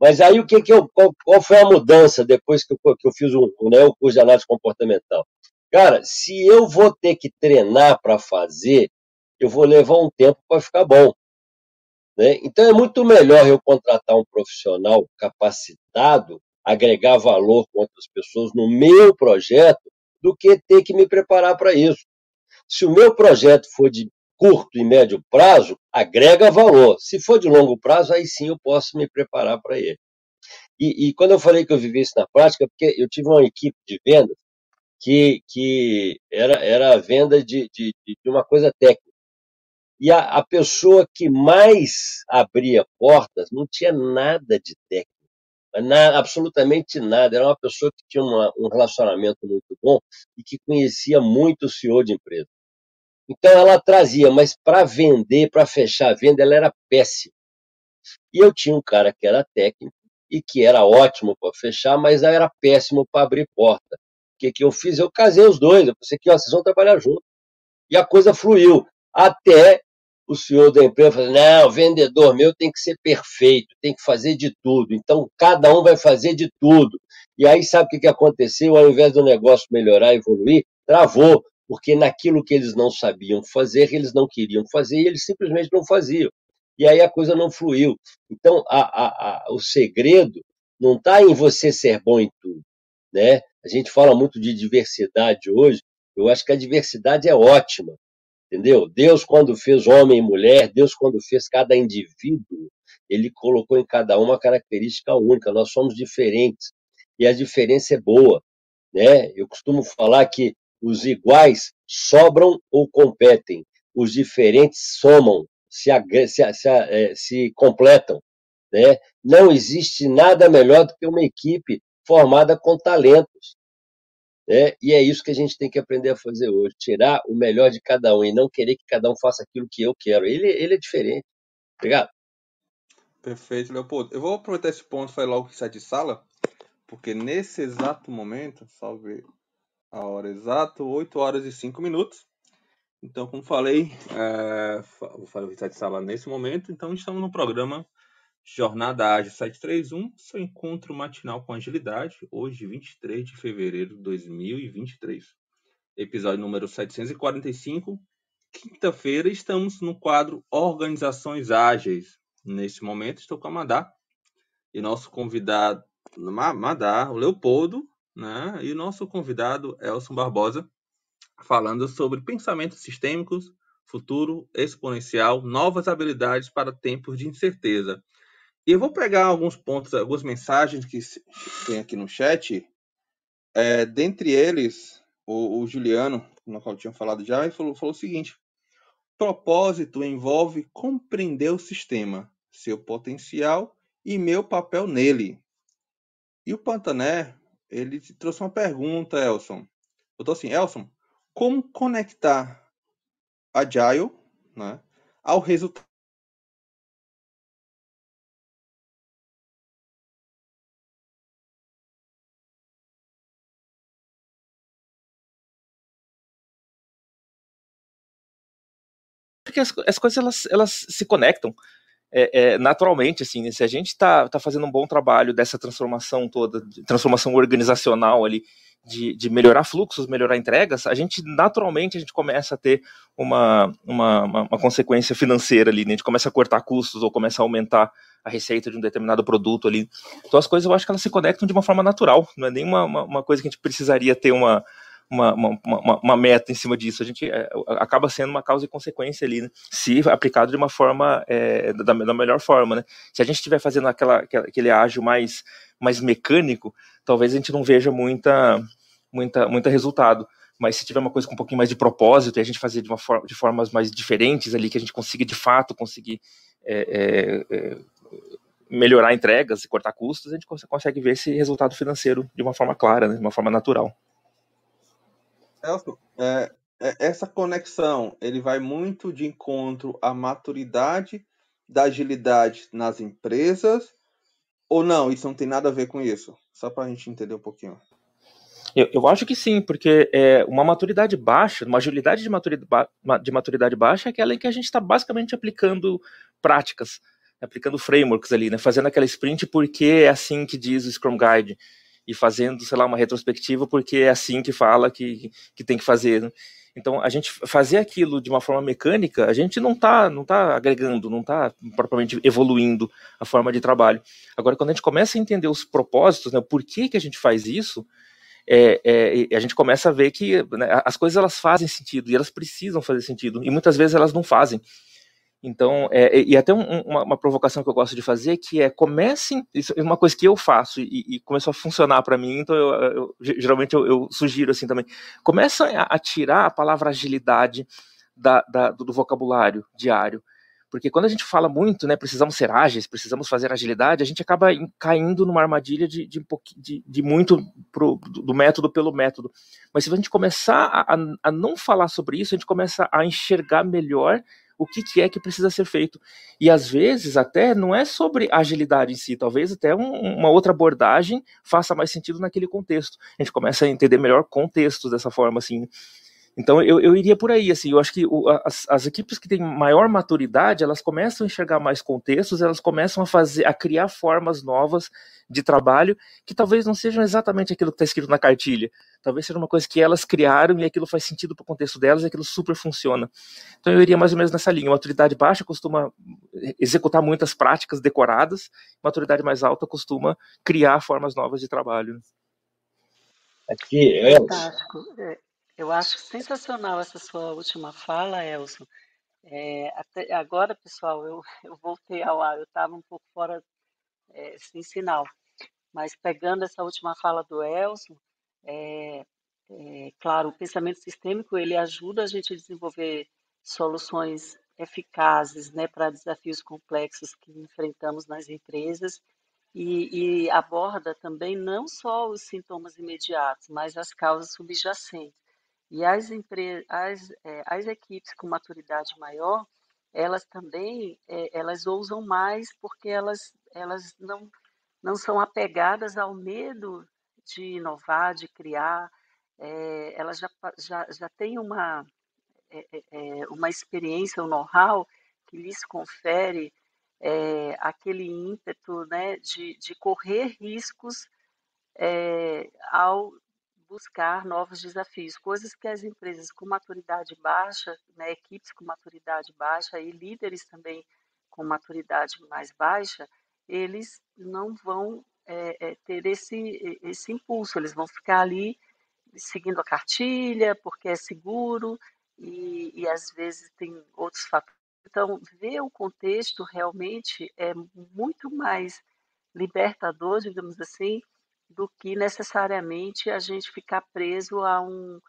Mas aí o que, que eu, qual, qual foi a mudança depois que eu, que eu fiz um, né, o curso de análise comportamental? Cara, se eu vou ter que treinar para fazer, eu vou levar um tempo para ficar bom. Né? Então é muito melhor eu contratar um profissional capacitado, agregar valor com outras pessoas no meu projeto, do que ter que me preparar para isso. Se o meu projeto for de curto e médio prazo, agrega valor. Se for de longo prazo, aí sim eu posso me preparar para ele. E, e, quando eu falei que eu vivi isso na prática, porque eu tive uma equipe de vendas que, que era, era a venda de, de, de uma coisa técnica. E a, a pessoa que mais abria portas não tinha nada de técnico. Nada, absolutamente nada. Era uma pessoa que tinha uma, um relacionamento muito bom e que conhecia muito o CEO de empresa. Então ela trazia, mas para vender, para fechar a venda, ela era péssima. E eu tinha um cara que era técnico e que era ótimo para fechar, mas era péssimo para abrir porta. O que, que eu fiz? Eu casei os dois. Eu pensei que ó, vocês vão trabalhar juntos. E a coisa fluiu. Até o senhor da empresa falou: não, o vendedor meu tem que ser perfeito, tem que fazer de tudo. Então, cada um vai fazer de tudo. E aí, sabe o que, que aconteceu? Ao invés do negócio melhorar, evoluir, travou porque naquilo que eles não sabiam fazer, eles não queriam fazer e eles simplesmente não faziam. E aí a coisa não fluiu. Então, a, a, a, o segredo não está em você ser bom em tudo. Né? A gente fala muito de diversidade hoje, eu acho que a diversidade é ótima. Entendeu? Deus, quando fez homem e mulher, Deus, quando fez cada indivíduo, ele colocou em cada um uma característica única. Nós somos diferentes. E a diferença é boa. Né? Eu costumo falar que os iguais sobram ou competem, os diferentes somam, se, se, se, é, se completam. Né? Não existe nada melhor do que uma equipe formada com talentos. Né? E é isso que a gente tem que aprender a fazer hoje: tirar o melhor de cada um e não querer que cada um faça aquilo que eu quero. Ele, ele é diferente. Obrigado. Perfeito, Leopoldo. Eu vou aproveitar esse ponto e falar logo que sai de sala, porque nesse exato momento, salve a hora exata, 8 horas e 5 minutos. Então, como falei, é, vou fazer o reset de sala nesse momento. Então, estamos no programa Jornada Ágil 731, seu encontro matinal com agilidade, hoje, 23 de fevereiro de 2023. Episódio número 745. Quinta-feira, estamos no quadro Organizações Ágeis. Nesse momento, estou com a Madá e nosso convidado, Madá, o Leopoldo, né? E o nosso convidado, Elson Barbosa, falando sobre pensamentos sistêmicos, futuro exponencial, novas habilidades para tempos de incerteza. E eu vou pegar alguns pontos, algumas mensagens que tem aqui no chat. É, dentre eles, o, o Juliano, no qual eu tinha falado já, ele falou, falou o seguinte: propósito envolve compreender o sistema, seu potencial e meu papel nele. E o Pantané ele trouxe uma pergunta, Elson. Botou assim, Elson, como conectar Agile né, ao resultado porque as, as coisas elas, elas se conectam é, é, naturalmente, assim, né? se a gente está tá fazendo um bom trabalho dessa transformação toda, transformação organizacional ali, de, de, melhorar fluxos, melhorar entregas, a gente naturalmente a gente começa a ter uma, uma, uma, uma consequência financeira ali, né? a gente começa a cortar custos ou começa a aumentar a receita de um determinado produto ali. Então as coisas eu acho que elas se conectam de uma forma natural, não é nem uma, uma, uma coisa que a gente precisaria ter uma, uma, uma, uma, meta em cima disso. A gente é, acaba sendo uma causa e consequência ali, né? se aplicado de uma forma, é, da, da, melhor forma. Né? Se a gente estiver fazendo aquela, aquele ágil mais, mais mecânico, talvez a gente não veja muita, muita, muita resultado. Mas se tiver uma coisa com um pouquinho mais de propósito e a gente fazer de, uma forma, de formas mais diferentes ali, que a gente consiga de fato conseguir é, é, é melhorar entregas e cortar custos, a gente consegue ver esse resultado financeiro de uma forma clara, né, de uma forma natural. Celso, é, é, essa conexão ele vai muito de encontro à maturidade da agilidade nas empresas ou não? Isso não tem nada a ver com isso? Só para a gente entender um pouquinho. Eu, eu acho que sim, porque é, uma maturidade baixa, uma agilidade de maturidade, de maturidade baixa é aquela em que a gente está basicamente aplicando práticas, aplicando frameworks ali, né, fazendo aquela sprint porque é assim que diz o Scrum Guide e fazendo, sei lá, uma retrospectiva porque é assim que fala que, que tem que fazer. Né? Então, a gente fazer aquilo de uma forma mecânica, a gente não está não tá agregando, não está propriamente evoluindo a forma de trabalho. Agora, quando a gente começa a entender os propósitos, né, por que, que a gente faz isso, é, é, a gente começa a ver que né, as coisas elas fazem sentido e elas precisam fazer sentido, e muitas vezes elas não fazem. Então, é, e até um, uma, uma, provocação que eu gosto de fazer, que é comecem, isso é uma coisa que eu faço e, e começou a funcionar para mim, então eu, eu geralmente eu, eu, sugiro assim também, começa a, a tirar a palavra agilidade da, da, do, vocabulário diário, porque quando a gente fala muito, né, precisamos ser ágeis, precisamos fazer agilidade, a gente acaba caindo numa armadilha de, de, de, de muito pro, do método pelo método. Mas se a gente começar a, a não falar sobre isso, a gente começa a enxergar melhor o que, que é que precisa ser feito. E às vezes até não é sobre agilidade em si, talvez até um, uma outra abordagem faça mais sentido naquele contexto. A gente começa a entender melhor contextos dessa forma, assim. Então eu, eu iria por aí, assim, eu acho que o, as, as, equipes que têm maior maturidade, elas começam a enxergar mais contextos, elas começam a fazer, a criar formas novas de trabalho que talvez não sejam exatamente aquilo que está escrito na cartilha, talvez seja uma coisa que elas criaram e aquilo faz sentido para o contexto delas e aquilo super funciona. Então eu iria mais ou menos nessa linha. Maturidade baixa costuma executar muitas práticas decoradas, maturidade mais alta costuma criar formas novas de trabalho. Aqui, é Fantástico. É, eu acho sensacional essa sua última fala, Elson. É, até agora, pessoal, eu, eu voltei ao ar, eu estava um pouco fora é, sem sinal, mas pegando essa última fala do Elson, é, é, claro, o pensamento sistêmico ele ajuda a gente a desenvolver soluções eficazes né, para desafios complexos que enfrentamos nas empresas e, e aborda também não só os sintomas imediatos, mas as causas subjacentes. E as, as, é, as equipes com maturidade maior, elas também é, elas ousam mais porque elas, elas não, não são apegadas ao medo de inovar, de criar. É, elas já, já, já têm uma, uma experiência, um know-how que lhes confere aquele ímpeto né, de, de correr riscos ao buscar novos desafios, coisas que as empresas com maturidade baixa, né, equipes com maturidade baixa e líderes também com maturidade mais baixa, eles não vão é, é, ter esse, esse impulso, eles vão ficar ali seguindo a cartilha, porque é seguro, e, e às vezes tem outros fatores. Então, ver o contexto realmente é muito mais libertador, digamos assim, do que necessariamente a gente ficar preso a um,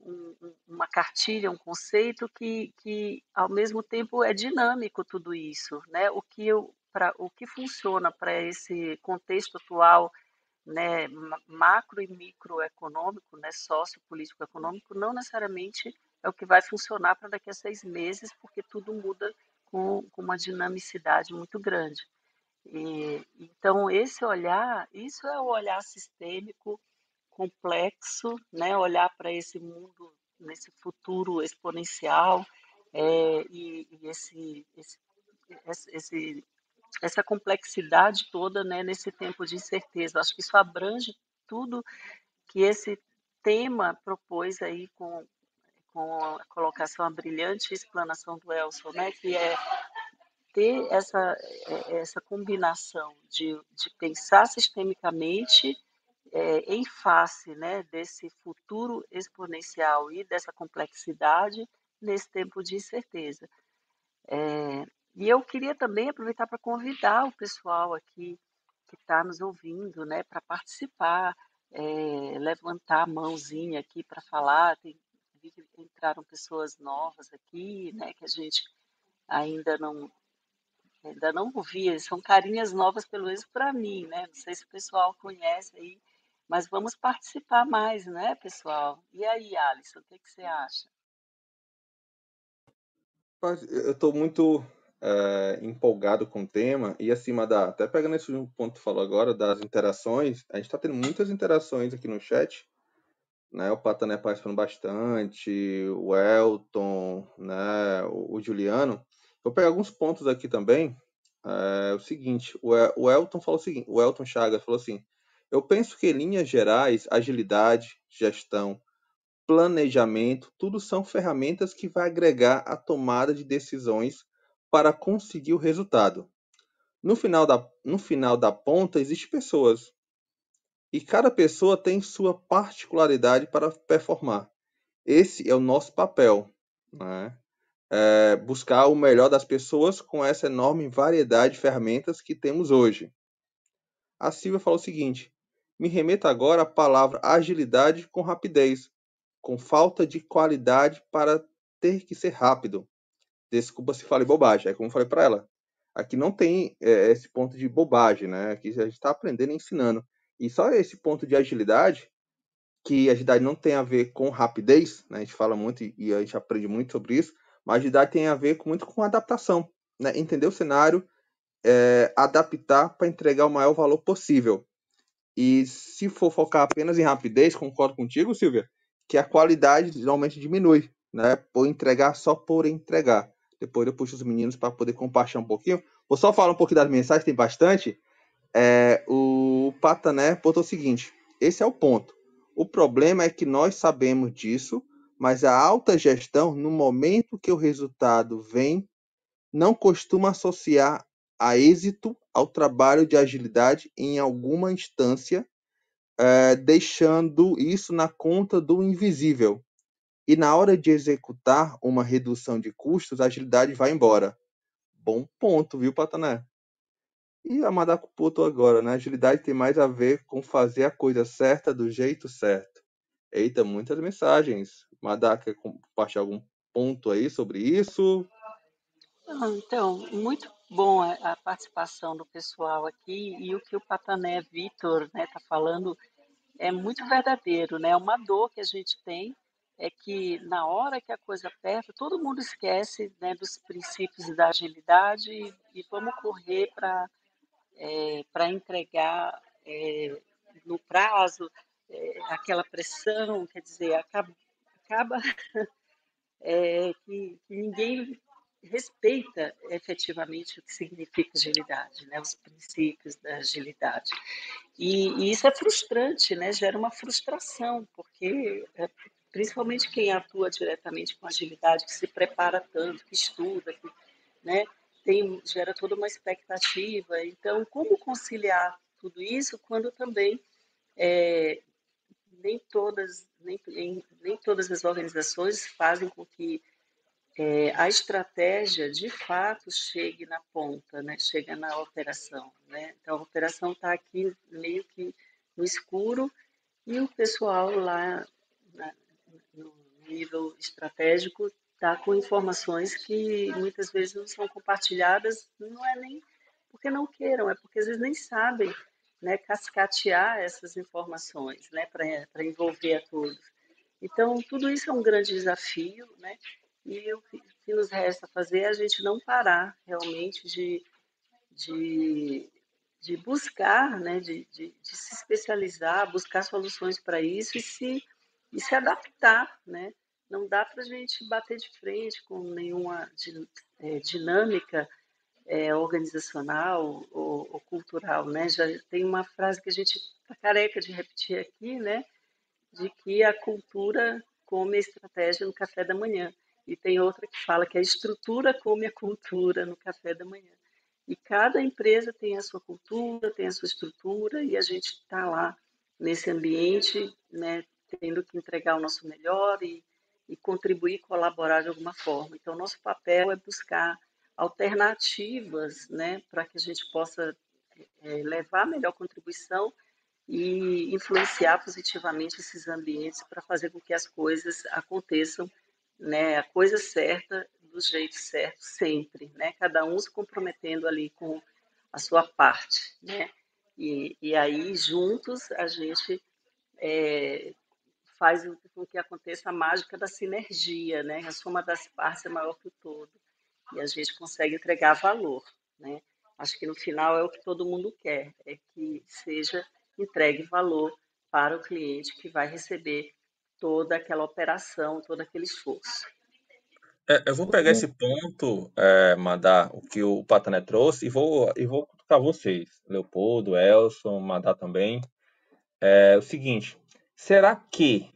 um, uma cartilha, um conceito que, que, ao mesmo tempo, é dinâmico tudo isso. Né? O, que eu, pra, o que funciona para esse contexto atual né, macro e microeconômico, né, sociopolítico econômico, não necessariamente é o que vai funcionar para daqui a seis meses, porque tudo muda com, com uma dinamicidade muito grande. E, então, esse olhar, isso é o olhar sistêmico complexo, né? olhar para esse mundo, nesse futuro exponencial, é, e, e esse, esse, esse, essa complexidade toda né, nesse tempo de incerteza. Acho que isso abrange tudo que esse tema propôs aí com, com a colocação, a brilhante explanação do Elson, né, que é ter essa, é, essa combinação de, de pensar sistemicamente é, em face né, desse futuro exponencial e dessa complexidade nesse tempo de incerteza. É, e eu queria também aproveitar para convidar o pessoal aqui que está nos ouvindo né, para participar, é, levantar a mãozinha aqui para falar. Tem, entraram pessoas novas aqui, né, que a gente ainda não ainda não ouvia, são carinhas novas pelo menos para mim, né? Não sei se o pessoal conhece aí, mas vamos participar mais, né, pessoal? E aí, Alisson, o que, que você acha? Eu estou muito é, empolgado com o tema e acima da até pegando esse ponto que falou agora das interações, a gente está tendo muitas interações aqui no chat né? O Patané participando bastante, o Elton, né? O, o Juliano. Vou pegar alguns pontos aqui também. É, o seguinte, o, o Elton falou o seguinte, o Elton Chagas falou assim: eu penso que em linhas gerais, agilidade, gestão, planejamento, tudo são ferramentas que vai agregar a tomada de decisões para conseguir o resultado. No final da, no final da ponta, existem pessoas, e cada pessoa tem sua particularidade para performar. Esse é o nosso papel, né? É buscar o melhor das pessoas com essa enorme variedade de ferramentas que temos hoje. A Silvia falou o seguinte: me remeta agora à palavra agilidade com rapidez, com falta de qualidade para ter que ser rápido. Desculpa se falei bobagem, é como eu falei para ela. Aqui não tem é, esse ponto de bobagem, né? Aqui a gente está aprendendo e ensinando. E só esse ponto de agilidade, que agilidade não tem a ver com rapidez, né? a gente fala muito e a gente aprende muito sobre isso, mas agilidade tem a ver com, muito com adaptação, né? entender o cenário, é, adaptar para entregar o maior valor possível. E se for focar apenas em rapidez, concordo contigo, Silvia, que a qualidade normalmente diminui, né? Por entregar só por entregar. Depois eu puxo os meninos para poder compartilhar um pouquinho. Vou só falar um pouquinho das mensagens, tem bastante. É, o Patané botou o seguinte: esse é o ponto. O problema é que nós sabemos disso, mas a alta gestão, no momento que o resultado vem, não costuma associar a êxito ao trabalho de agilidade em alguma instância, é, deixando isso na conta do invisível. E na hora de executar uma redução de custos, a agilidade vai embora. Bom ponto, viu, Patané? E a Madako Puto agora, né? Agilidade tem mais a ver com fazer a coisa certa do jeito certo. Eita, muitas mensagens. Madako, quer compartilhar algum ponto aí sobre isso? Então, muito bom a participação do pessoal aqui e o que o Patané Vitor está né, tá falando é muito verdadeiro, né? Uma dor que a gente tem é que na hora que a coisa aperta, todo mundo esquece né, dos princípios da agilidade e, e vamos correr para é, para entregar é, no prazo, é, aquela pressão, quer dizer, acaba, acaba é, que, que, ninguém respeita efetivamente o que significa agilidade, né, os princípios da agilidade. E, e isso é frustrante, né, gera uma frustração, porque é, principalmente quem atua diretamente com agilidade, que se prepara tanto, que estuda, que, né, tem, gera toda uma expectativa. Então, como conciliar tudo isso quando também é, nem todas nem, nem todas as organizações fazem com que é, a estratégia de fato chegue na ponta, né? chega na operação. Né? Então, a operação está aqui meio que no escuro e o pessoal lá na, no nível estratégico tá, com informações que muitas vezes não são compartilhadas, não é nem porque não queiram, é porque às vezes nem sabem né, cascatear essas informações né, para envolver a todos. Então, tudo isso é um grande desafio, né? E o que nos resta fazer é a gente não parar realmente de, de, de buscar, né, de, de, de se especializar, buscar soluções para isso e se, e se adaptar, né? não dá para a gente bater de frente com nenhuma é, dinâmica é, organizacional ou, ou, cultural, né? Já tem uma frase que a gente está careca de repetir aqui, né? De que a cultura come a estratégia no café da manhã. e tem outra que fala que a estrutura come a cultura no café da manhã. E cada empresa tem a sua cultura, tem a sua estrutura, e a gente está lá nesse ambiente, né, tendo que entregar o nosso melhor e, e contribuir, colaborar de alguma forma. Então, nosso papel é buscar alternativas né, para que a gente possa é, levar a melhor contribuição e influenciar positivamente esses ambientes para fazer com que as coisas aconteçam, né, a coisa certa do jeito certo sempre, né, cada um se comprometendo ali com a sua parte, né, e, e aí juntos a gente é, faz com que aconteça a mágica da sinergia, né, a soma das partes é maior que o todo e a gente consegue entregar valor, né. Acho que no final é o que todo mundo quer, é que seja entregue valor para o cliente que vai receber toda aquela operação, todo aquele esforço. É, eu vou pegar esse ponto, é, mandar o que o Patané trouxe e vou e vou para vocês, Leopoldo, Elson, mandar também. É o seguinte: será que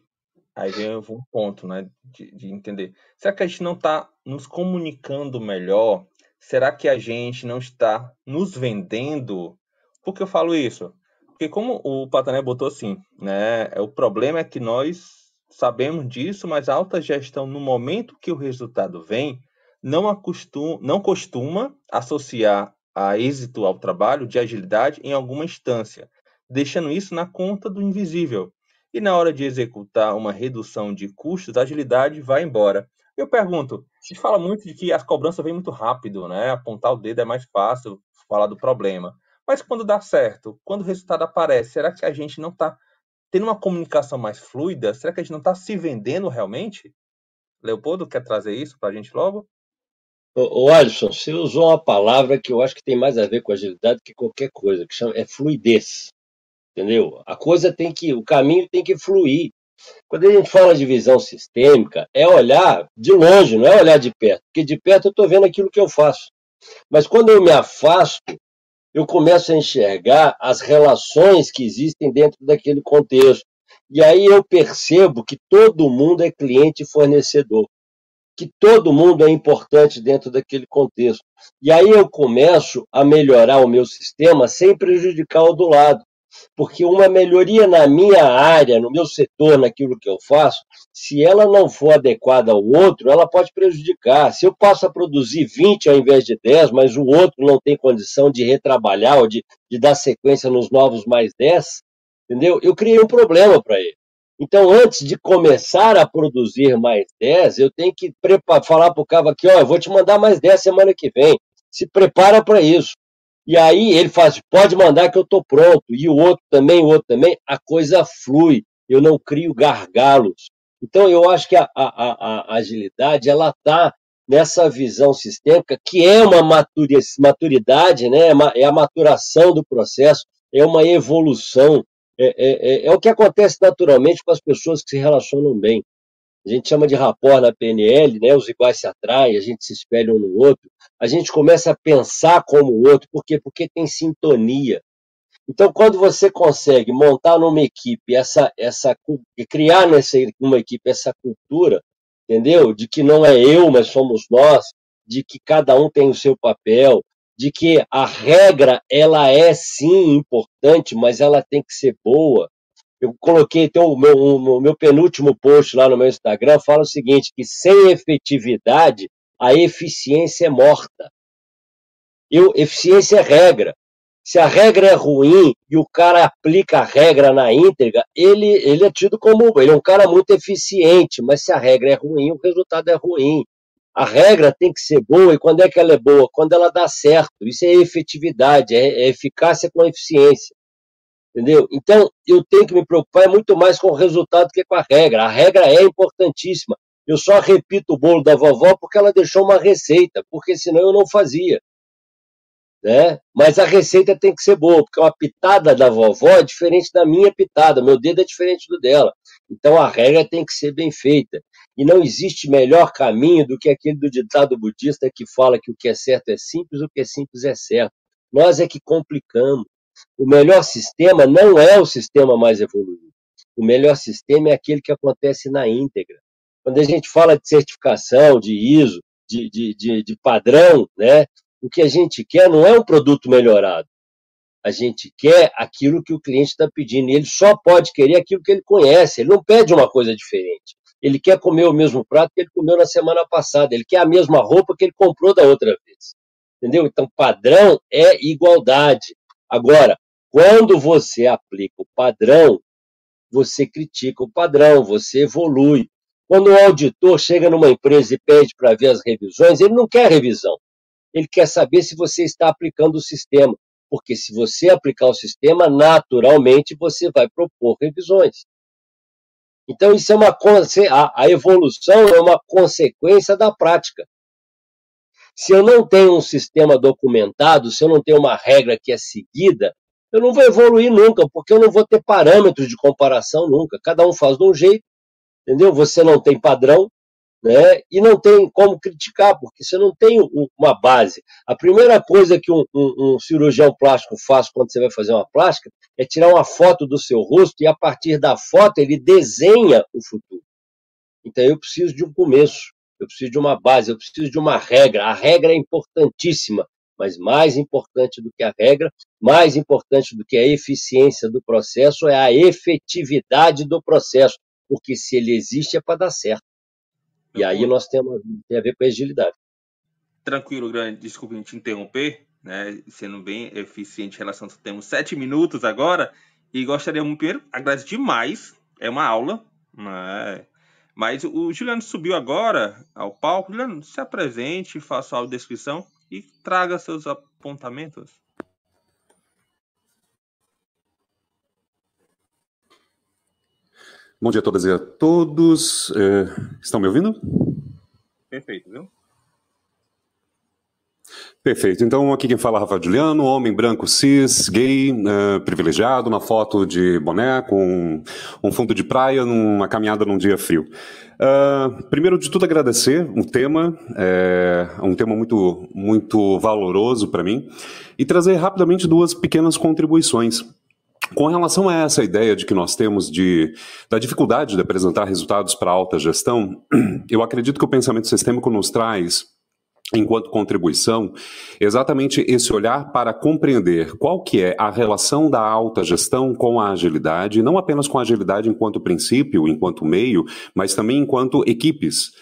aí vem um ponto, né, de, de entender? Será que a gente não está nos comunicando melhor? Será que a gente não está nos vendendo? Por que eu falo isso? Porque como o Patané botou assim, né? O problema é que nós sabemos disso, mas a alta gestão, no momento que o resultado vem, não, acostuma, não costuma associar a êxito ao trabalho de agilidade em alguma instância, deixando isso na conta do invisível. E na hora de executar uma redução de custos, a agilidade vai embora. Eu pergunto, se fala muito de que as cobranças vêm muito rápido, né? Apontar o dedo é mais fácil, falar do problema. Mas quando dá certo, quando o resultado aparece, será que a gente não está tendo uma comunicação mais fluida? Será que a gente não está se vendendo realmente? Leopoldo, quer trazer isso para a gente logo? O Alisson, você usou uma palavra que eu acho que tem mais a ver com agilidade que qualquer coisa, que chama, é fluidez. Entendeu? A coisa tem que, o caminho tem que fluir. Quando a gente fala de visão sistêmica, é olhar de longe, não é olhar de perto. Porque de perto eu estou vendo aquilo que eu faço. Mas quando eu me afasto, eu começo a enxergar as relações que existem dentro daquele contexto. E aí eu percebo que todo mundo é cliente e fornecedor, que todo mundo é importante dentro daquele contexto. E aí eu começo a melhorar o meu sistema sem prejudicar o do lado porque uma melhoria na minha área, no meu setor, naquilo que eu faço, se ela não for adequada ao outro, ela pode prejudicar. Se eu passo a produzir 20 ao invés de 10, mas o outro não tem condição de retrabalhar ou de, de dar sequência nos novos mais 10, entendeu? Eu criei um problema para ele. Então, antes de começar a produzir mais 10, eu tenho que falar para o cabo aqui, ó, eu vou te mandar mais 10 semana que vem. Se prepara para isso. E aí ele faz, pode mandar que eu estou pronto. E o outro também, o outro também, a coisa flui. Eu não crio gargalos. Então eu acho que a, a, a agilidade ela está nessa visão sistêmica que é uma maturidade, né? É, é a maturação do processo, é uma evolução. É, é, é, é o que acontece naturalmente com as pessoas que se relacionam bem. A gente chama de rapport na PNL, né? Os iguais se atraem, a gente se espelha um no outro a gente começa a pensar como o outro, por quê? Porque tem sintonia. Então, quando você consegue montar numa equipe essa, essa criar nessa uma equipe essa cultura, entendeu? De que não é eu, mas somos nós, de que cada um tem o seu papel, de que a regra ela é sim importante, mas ela tem que ser boa. Eu coloquei então o meu, o meu penúltimo post lá no meu Instagram fala o seguinte: que sem efetividade a eficiência é morta. Eu, eficiência é regra. Se a regra é ruim e o cara aplica a regra na íntegra, ele, ele é tido como ele é um cara muito eficiente, mas se a regra é ruim, o resultado é ruim. A regra tem que ser boa, e quando é que ela é boa? Quando ela dá certo. Isso é efetividade, é, é eficácia com eficiência. Entendeu? Então, eu tenho que me preocupar muito mais com o resultado que com a regra. A regra é importantíssima, eu só repito o bolo da vovó porque ela deixou uma receita, porque senão eu não fazia. Né? Mas a receita tem que ser boa, porque uma pitada da vovó é diferente da minha pitada, meu dedo é diferente do dela. Então a regra tem que ser bem feita. E não existe melhor caminho do que aquele do ditado budista que fala que o que é certo é simples, o que é simples é certo. Nós é que complicamos. O melhor sistema não é o sistema mais evoluído. O melhor sistema é aquele que acontece na íntegra Quando a gente fala de certificação, de ISO, de, de, de, de padrão, né? O que a gente quer não é um produto melhorado. A gente quer aquilo que o cliente está pedindo. E ele só pode querer aquilo que ele conhece. Ele não pede uma coisa diferente. Ele quer comer o mesmo prato que ele comeu na semana passada. Ele quer a mesma roupa que ele comprou da outra vez. Entendeu? Então, padrão é igualdade. Agora, quando você aplica o padrão, você critica o padrão, você evolui. Quando o auditor chega numa empresa e pede para ver as revisões, ele não quer revisão. Ele quer saber se você está aplicando o sistema. Porque se você aplicar o sistema, naturalmente você vai propor revisões. Então, isso é uma a evolução é uma consequência da prática. Se eu não tenho um sistema documentado, se eu não tenho uma regra que é seguida, eu não vou evoluir nunca, porque eu não vou ter parâmetros de comparação nunca. Cada um faz de um jeito, entendeu? Você não tem padrão, né? E não tem como criticar, porque você não tem uma base. A primeira coisa que um, um, um, cirurgião plástico faz quando você vai fazer uma plástica é tirar uma foto do seu rosto e a partir da foto ele desenha o futuro. Então eu preciso de um começo, eu preciso de uma base, eu preciso de uma regra. A regra é importantíssima mas mais importante do que a regra, mais importante do que a eficiência do processo é a efetividade do processo, porque se ele existe é para dar certo. E aí nós temos tem a ver com a agilidade. Tranquilo, grande, desculpe te interromper, né? Sendo bem eficiente em relação, temos sete minutos agora e gostaria primeiro agradecer demais, é uma aula, né? Mas o Juliano subiu agora ao palco. Juliano, se apresente, faça a descrição e traga seus apontamentos. Bom dia a todas e a todos. É, estão me ouvindo? Perfeito, viu? Perfeito. Então, aqui quem fala é Rafael Juliano, homem branco, cis, gay, uh, privilegiado, na foto de boné, com um fundo de praia, numa caminhada num dia frio. Uh, primeiro de tudo, agradecer o tema, é um tema muito, muito valoroso para mim, e trazer rapidamente duas pequenas contribuições. Com relação a essa ideia de que nós temos de, da dificuldade de apresentar resultados para alta gestão, eu acredito que o pensamento sistêmico nos traz enquanto contribuição, exatamente esse olhar para compreender qual que é a relação da alta gestão com a agilidade, não apenas com a agilidade enquanto princípio, enquanto meio, mas também enquanto equipes.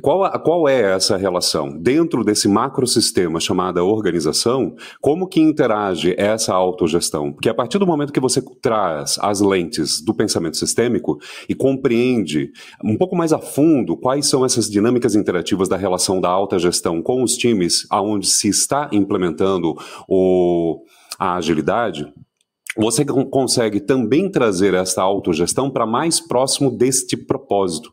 Qual, qual é essa relação? Dentro desse macrosistema chamada organização, como que interage essa autogestão? Porque a partir do momento que você traz as lentes do pensamento sistêmico e compreende um pouco mais a fundo quais são essas dinâmicas interativas da relação da alta gestão com os times aonde se está implementando o, a agilidade, você consegue também trazer essa autogestão para mais próximo deste propósito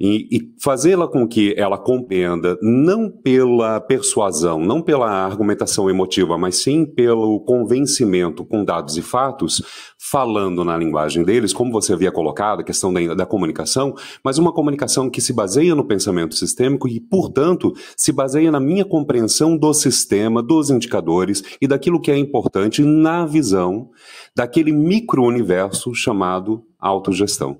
e, e fazê-la com que ela compreenda, não pela persuasão, não pela argumentação emotiva, mas sim pelo convencimento com dados e fatos, falando na linguagem deles, como você havia colocado, a questão da, da comunicação, mas uma comunicação que se baseia no pensamento sistêmico e, portanto, se baseia na minha compreensão do sistema, dos indicadores e daquilo que é importante na visão daquele micro-universo chamado autogestão.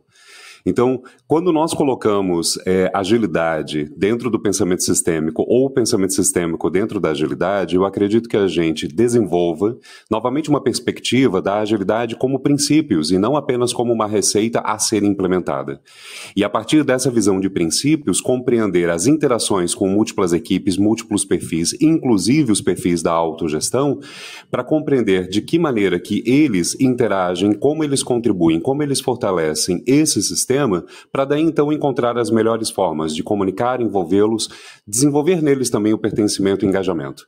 Então, quando nós colocamos é, agilidade dentro do pensamento sistêmico ou o pensamento sistêmico dentro da agilidade, eu acredito que a gente desenvolva novamente uma perspectiva da agilidade como princípios e não apenas como uma receita a ser implementada. E a partir dessa visão de princípios, compreender as interações com múltiplas equipes, múltiplos perfis, inclusive os perfis da autogestão, para compreender de que maneira que eles interagem, como eles contribuem, como eles fortalecem esse sistema sistema, para daí então encontrar as melhores formas de comunicar, envolvê-los, desenvolver neles também o pertencimento e engajamento.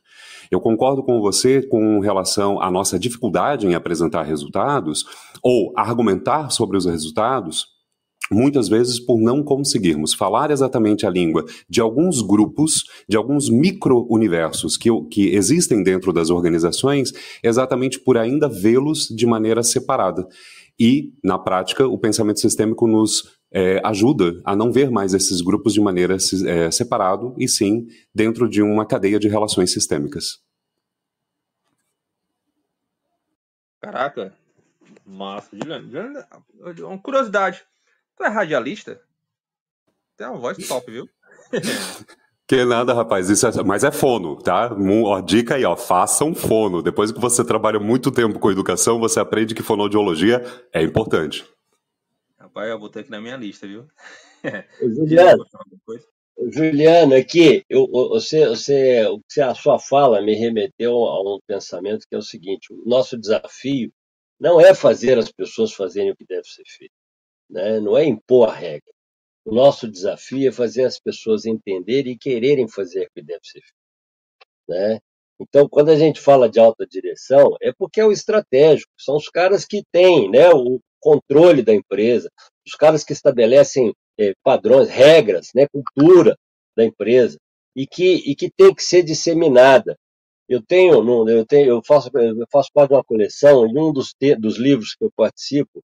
Eu concordo com você com relação à nossa dificuldade em apresentar resultados ou argumentar sobre os resultados, muitas vezes por não conseguirmos falar exatamente a língua de alguns grupos, de alguns micro-universos que, que existem dentro das organizações, exatamente por ainda vê-los de maneira separada. E, na prática, o pensamento sistêmico nos é, ajuda a não ver mais esses grupos de maneira é, separado e sim dentro de uma cadeia de relações sistêmicas. Caraca, massa. Juliano, uma curiosidade. Tu é radialista? tem uma voz top, viu? Que nada, rapaz. Isso é, mas é fono, tá? Ó, dica aí, ó. Faça um fono. Depois que você trabalha muito tempo com educação, você aprende que fonoaudiologia é importante. Rapaz, eu botei aqui na minha lista, viu? Juliano, Juliano, aqui, eu, você, você, a sua fala me remeteu a um pensamento que é o seguinte: o nosso desafio não é fazer as pessoas fazerem o que deve ser feito, né? não é impor a regra. O nosso desafio é fazer as pessoas entenderem e quererem fazer o que deve ser feito. Né? Então, quando a gente fala de alta direção, é porque é o estratégico, são os caras que têm né, o controle da empresa, os caras que estabelecem é, padrões, regras, né, cultura da empresa, e que, e que tem que ser disseminada. Eu tenho, eu tenho, eu faço, eu faço parte de uma coleção, e um dos, te, dos livros que eu participo,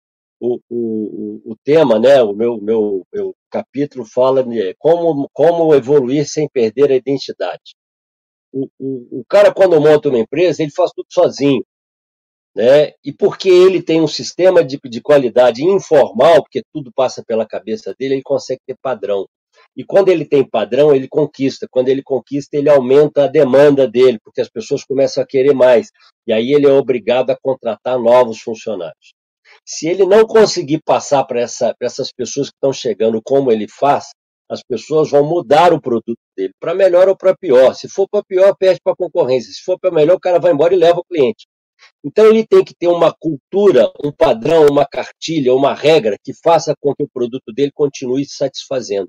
o, o, o tema, né, o meu, meu, meu capítulo fala de como, como evoluir sem perder a identidade. O, o, o cara, quando monta uma empresa, ele faz tudo sozinho. Né? E porque ele tem um sistema de, de qualidade informal, porque tudo passa pela cabeça dele, ele consegue ter padrão. E quando ele tem padrão, ele conquista. Quando ele conquista, ele aumenta a demanda dele, porque as pessoas começam a querer mais. E aí ele é obrigado a contratar novos funcionários. Se ele não conseguir passar para essa, essas pessoas que estão chegando como ele faz, as pessoas vão mudar o produto dele, para melhor ou para pior. Se for para pior, perde para a concorrência. Se for para melhor, o cara vai embora e leva o cliente. Então ele tem que ter uma cultura, um padrão, uma cartilha, uma regra que faça com que o produto dele continue satisfazendo.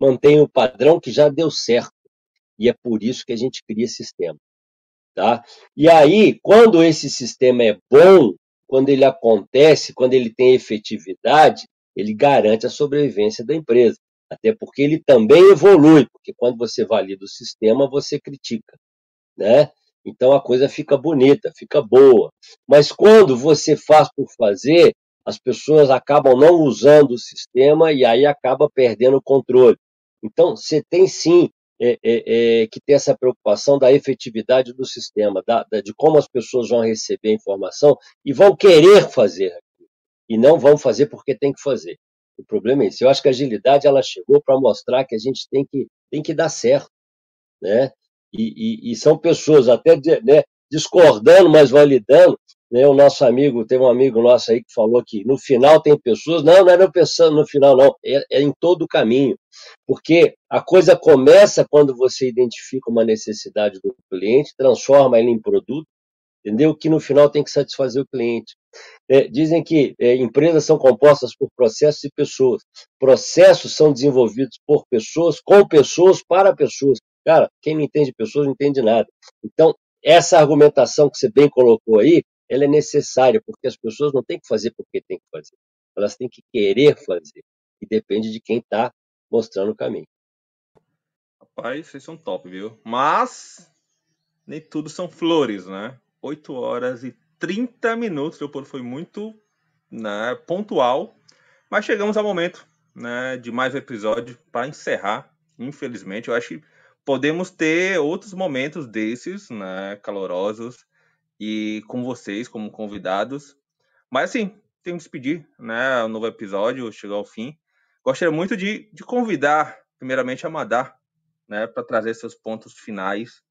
Mantenha o padrão que já deu certo. E é por isso que a gente cria sistema. Tá? E aí, quando esse sistema é bom, quando ele acontece, quando ele tem efetividade, ele garante a sobrevivência da empresa. Até porque ele também evolui, porque quando você valida o sistema, você critica. Né? Então a coisa fica bonita, fica boa. Mas quando você faz por fazer, as pessoas acabam não usando o sistema e aí acaba perdendo o controle. Então você tem sim é, é, é, que ter essa preocupação da efetividade do sistema, da, da, de como as pessoas vão receber a informação e vão querer fazer e não vão fazer porque tem que fazer. O problema é esse. Eu acho que a agilidade ela chegou para mostrar que a gente tem que, tem que dar certo. Né? E, e, e são pessoas até né, discordando, mas validando. Né? O nosso amigo, tem um amigo nosso aí que falou que no final tem pessoas. Não, não é pensando no final, não. É, é em todo o caminho. Porque a coisa começa quando você identifica uma necessidade do cliente, transforma ele em produto, entendeu? Que no final tem que satisfazer o cliente. É, dizem que é, empresas são compostas por processos e pessoas. Processos são desenvolvidos por pessoas, com pessoas, para pessoas. Cara, quem não entende pessoas não entende nada. Então, essa argumentação que você bem colocou aí, ela é necessária, porque as pessoas não têm que fazer porque têm que fazer. Elas têm que querer fazer. E depende de quem está mostrando o caminho. Rapaz, vocês são top, viu? Mas nem tudo são flores, né? 8 horas e 30 minutos. O Leopoldo foi muito né, pontual. Mas chegamos ao momento né, de mais um episódio para encerrar. Infelizmente, eu acho que podemos ter outros momentos desses, né, calorosos, e com vocês como convidados. Mas assim, tenho que despedir, né, o novo episódio chegou ao fim. Gostaria muito de, de convidar, primeiramente, a Madar, né, para trazer seus pontos finais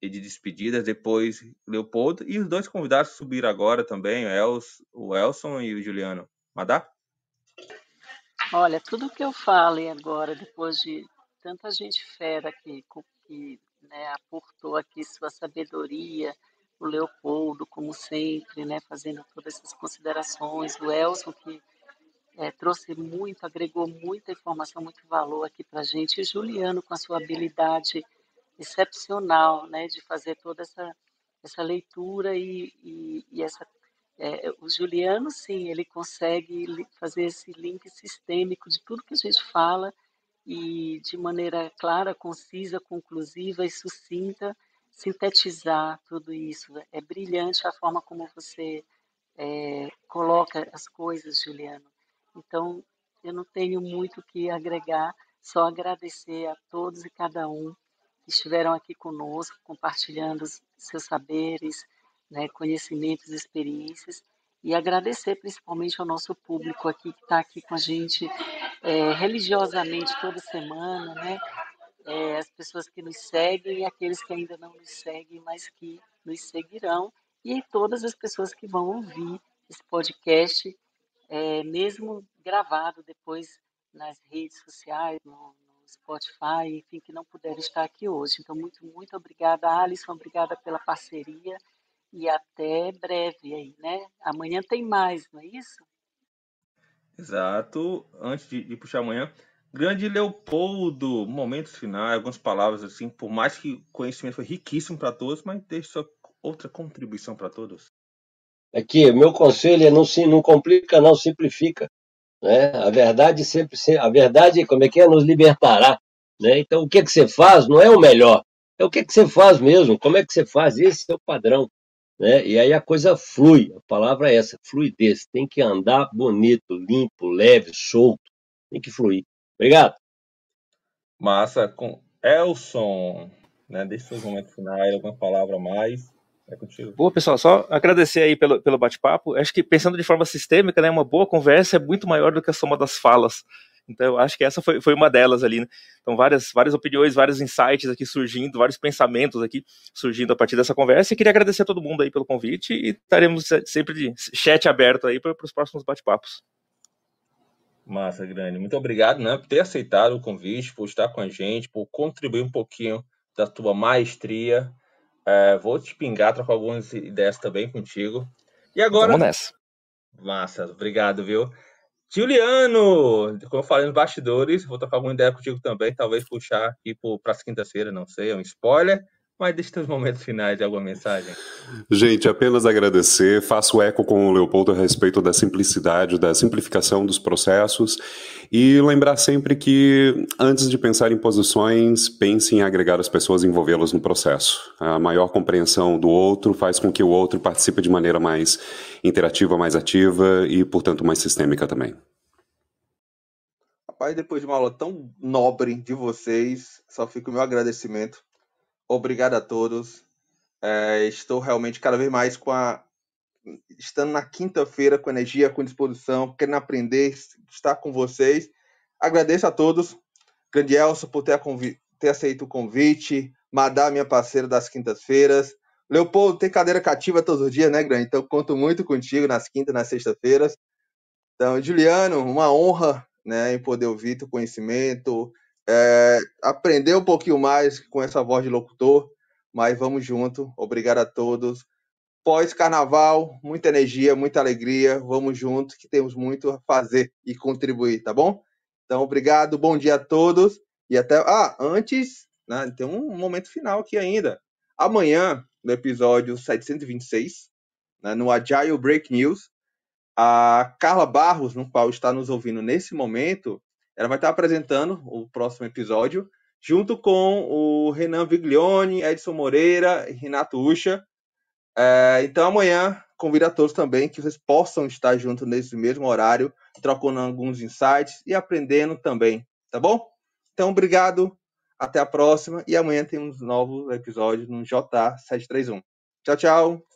e de despedidas, depois Leopoldo, e os dois convidados subiram agora também, o, Els, o Elson e o Juliano. Madar? Olha, tudo que eu falei agora, depois de tanta gente fera que, que né, aportou aqui sua sabedoria, o Leopoldo, como sempre, né, fazendo todas essas considerações, o Elson, que é, trouxe muito, agregou muita informação, muito valor aqui para a gente, e Juliano, com a sua habilidade excepcional né, de fazer toda essa, essa leitura e, e, e essa. É, o Juliano, sim, ele consegue fazer esse link sistêmico de tudo que a gente fala e de maneira clara, concisa, conclusiva e sucinta, sintetizar tudo isso. É brilhante a forma como você é, coloca as coisas, Juliano. Então, eu não tenho muito o que agregar, só agradecer a todos e cada um que estiveram aqui conosco, compartilhando seus saberes, né, conhecimentos, experiências, e agradecer principalmente ao nosso público aqui que está aqui com a gente é, religiosamente toda semana, né? É, as pessoas que nos seguem e aqueles que ainda não nos seguem, mas que nos seguirão, e todas as pessoas que vão ouvir esse podcast, é, mesmo gravado depois nas redes sociais, no, no, Spotify, enfim, que não puderam estar aqui hoje. Então, muito, muito obrigada, Alisson, obrigada pela parceria e até breve aí, né? Amanhã tem mais, não é isso? Exato. Antes de, de puxar amanhã, grande Leopoldo, momentos finais, algumas palavras assim, por mais que o conhecimento foi riquíssimo para todos, mas deixe sua outra contribuição para todos. Aqui, meu conselho é não se não complica, não simplifica. Né? A verdade sempre, a verdade, como é que é, nos libertará. Né? Então, o que, é que você faz não é o melhor, é o que, é que você faz mesmo, como é que você faz, esse é o padrão. Né? E aí a coisa flui, a palavra é essa, fluidez. Tem que andar bonito, limpo, leve, solto, tem que fluir. Obrigado. Massa, com Elson, né? Deixa seus momentos finais, alguma palavra mais. É contigo. Boa, pessoal, só agradecer aí pelo, pelo bate-papo. Acho que pensando de forma sistêmica, né, uma boa conversa é muito maior do que a soma das falas. Então, eu acho que essa foi, foi uma delas ali, né? Então, várias, várias opiniões, vários insights aqui surgindo, vários pensamentos aqui surgindo a partir dessa conversa. E queria agradecer a todo mundo aí pelo convite e estaremos sempre de chat aberto aí para os próximos bate-papos. Massa, grande. Muito obrigado, né, por ter aceitado o convite, por estar com a gente, por contribuir um pouquinho da tua maestria. É, vou te pingar, trocar algumas ideias também contigo. E agora. Vamos nessa. Massa, obrigado, viu? Juliano, como eu falei nos bastidores, vou tocar alguma ideia contigo também, talvez puxar aqui para as quinta-feira, não sei, é um spoiler. Mas deixa teus momentos finais de alguma mensagem. Gente, apenas agradecer. Faço eco com o Leopoldo a respeito da simplicidade, da simplificação dos processos e lembrar sempre que, antes de pensar em posições, pense em agregar as pessoas e envolvê-las no processo. A maior compreensão do outro faz com que o outro participe de maneira mais interativa, mais ativa e, portanto, mais sistêmica também. Rapaz, depois de uma aula tão nobre de vocês, só fica o meu agradecimento Obrigado a todos. É, estou realmente cada vez mais com a. Estando na quinta-feira com energia, com disposição, querendo aprender, estar com vocês. Agradeço a todos. Grande Elson por ter, convi... ter aceito o convite. Madá, minha parceira das quintas-feiras. Leopoldo, tem cadeira cativa todos os dias, né, Grande? Então, conto muito contigo nas quintas, nas sextas-feiras. Então, Juliano, uma honra né, em poder ouvir teu conhecimento, é, aprender um pouquinho mais com essa voz de locutor, mas vamos junto. Obrigado a todos. Pós-carnaval, muita energia, muita alegria. Vamos junto, que temos muito a fazer e contribuir, tá bom? Então, obrigado, bom dia a todos. E até. Ah, antes, né, tem um momento final aqui ainda. Amanhã, no episódio 726, né, no Agile Break News, a Carla Barros, no qual está nos ouvindo nesse momento, ela vai estar apresentando o próximo episódio, junto com o Renan Viglione, Edson Moreira e Renato Ucha. É, então amanhã convido a todos também que vocês possam estar juntos nesse mesmo horário, trocando alguns insights e aprendendo também, tá bom? Então, obrigado, até a próxima e amanhã temos novos episódios no J731. Tchau, tchau!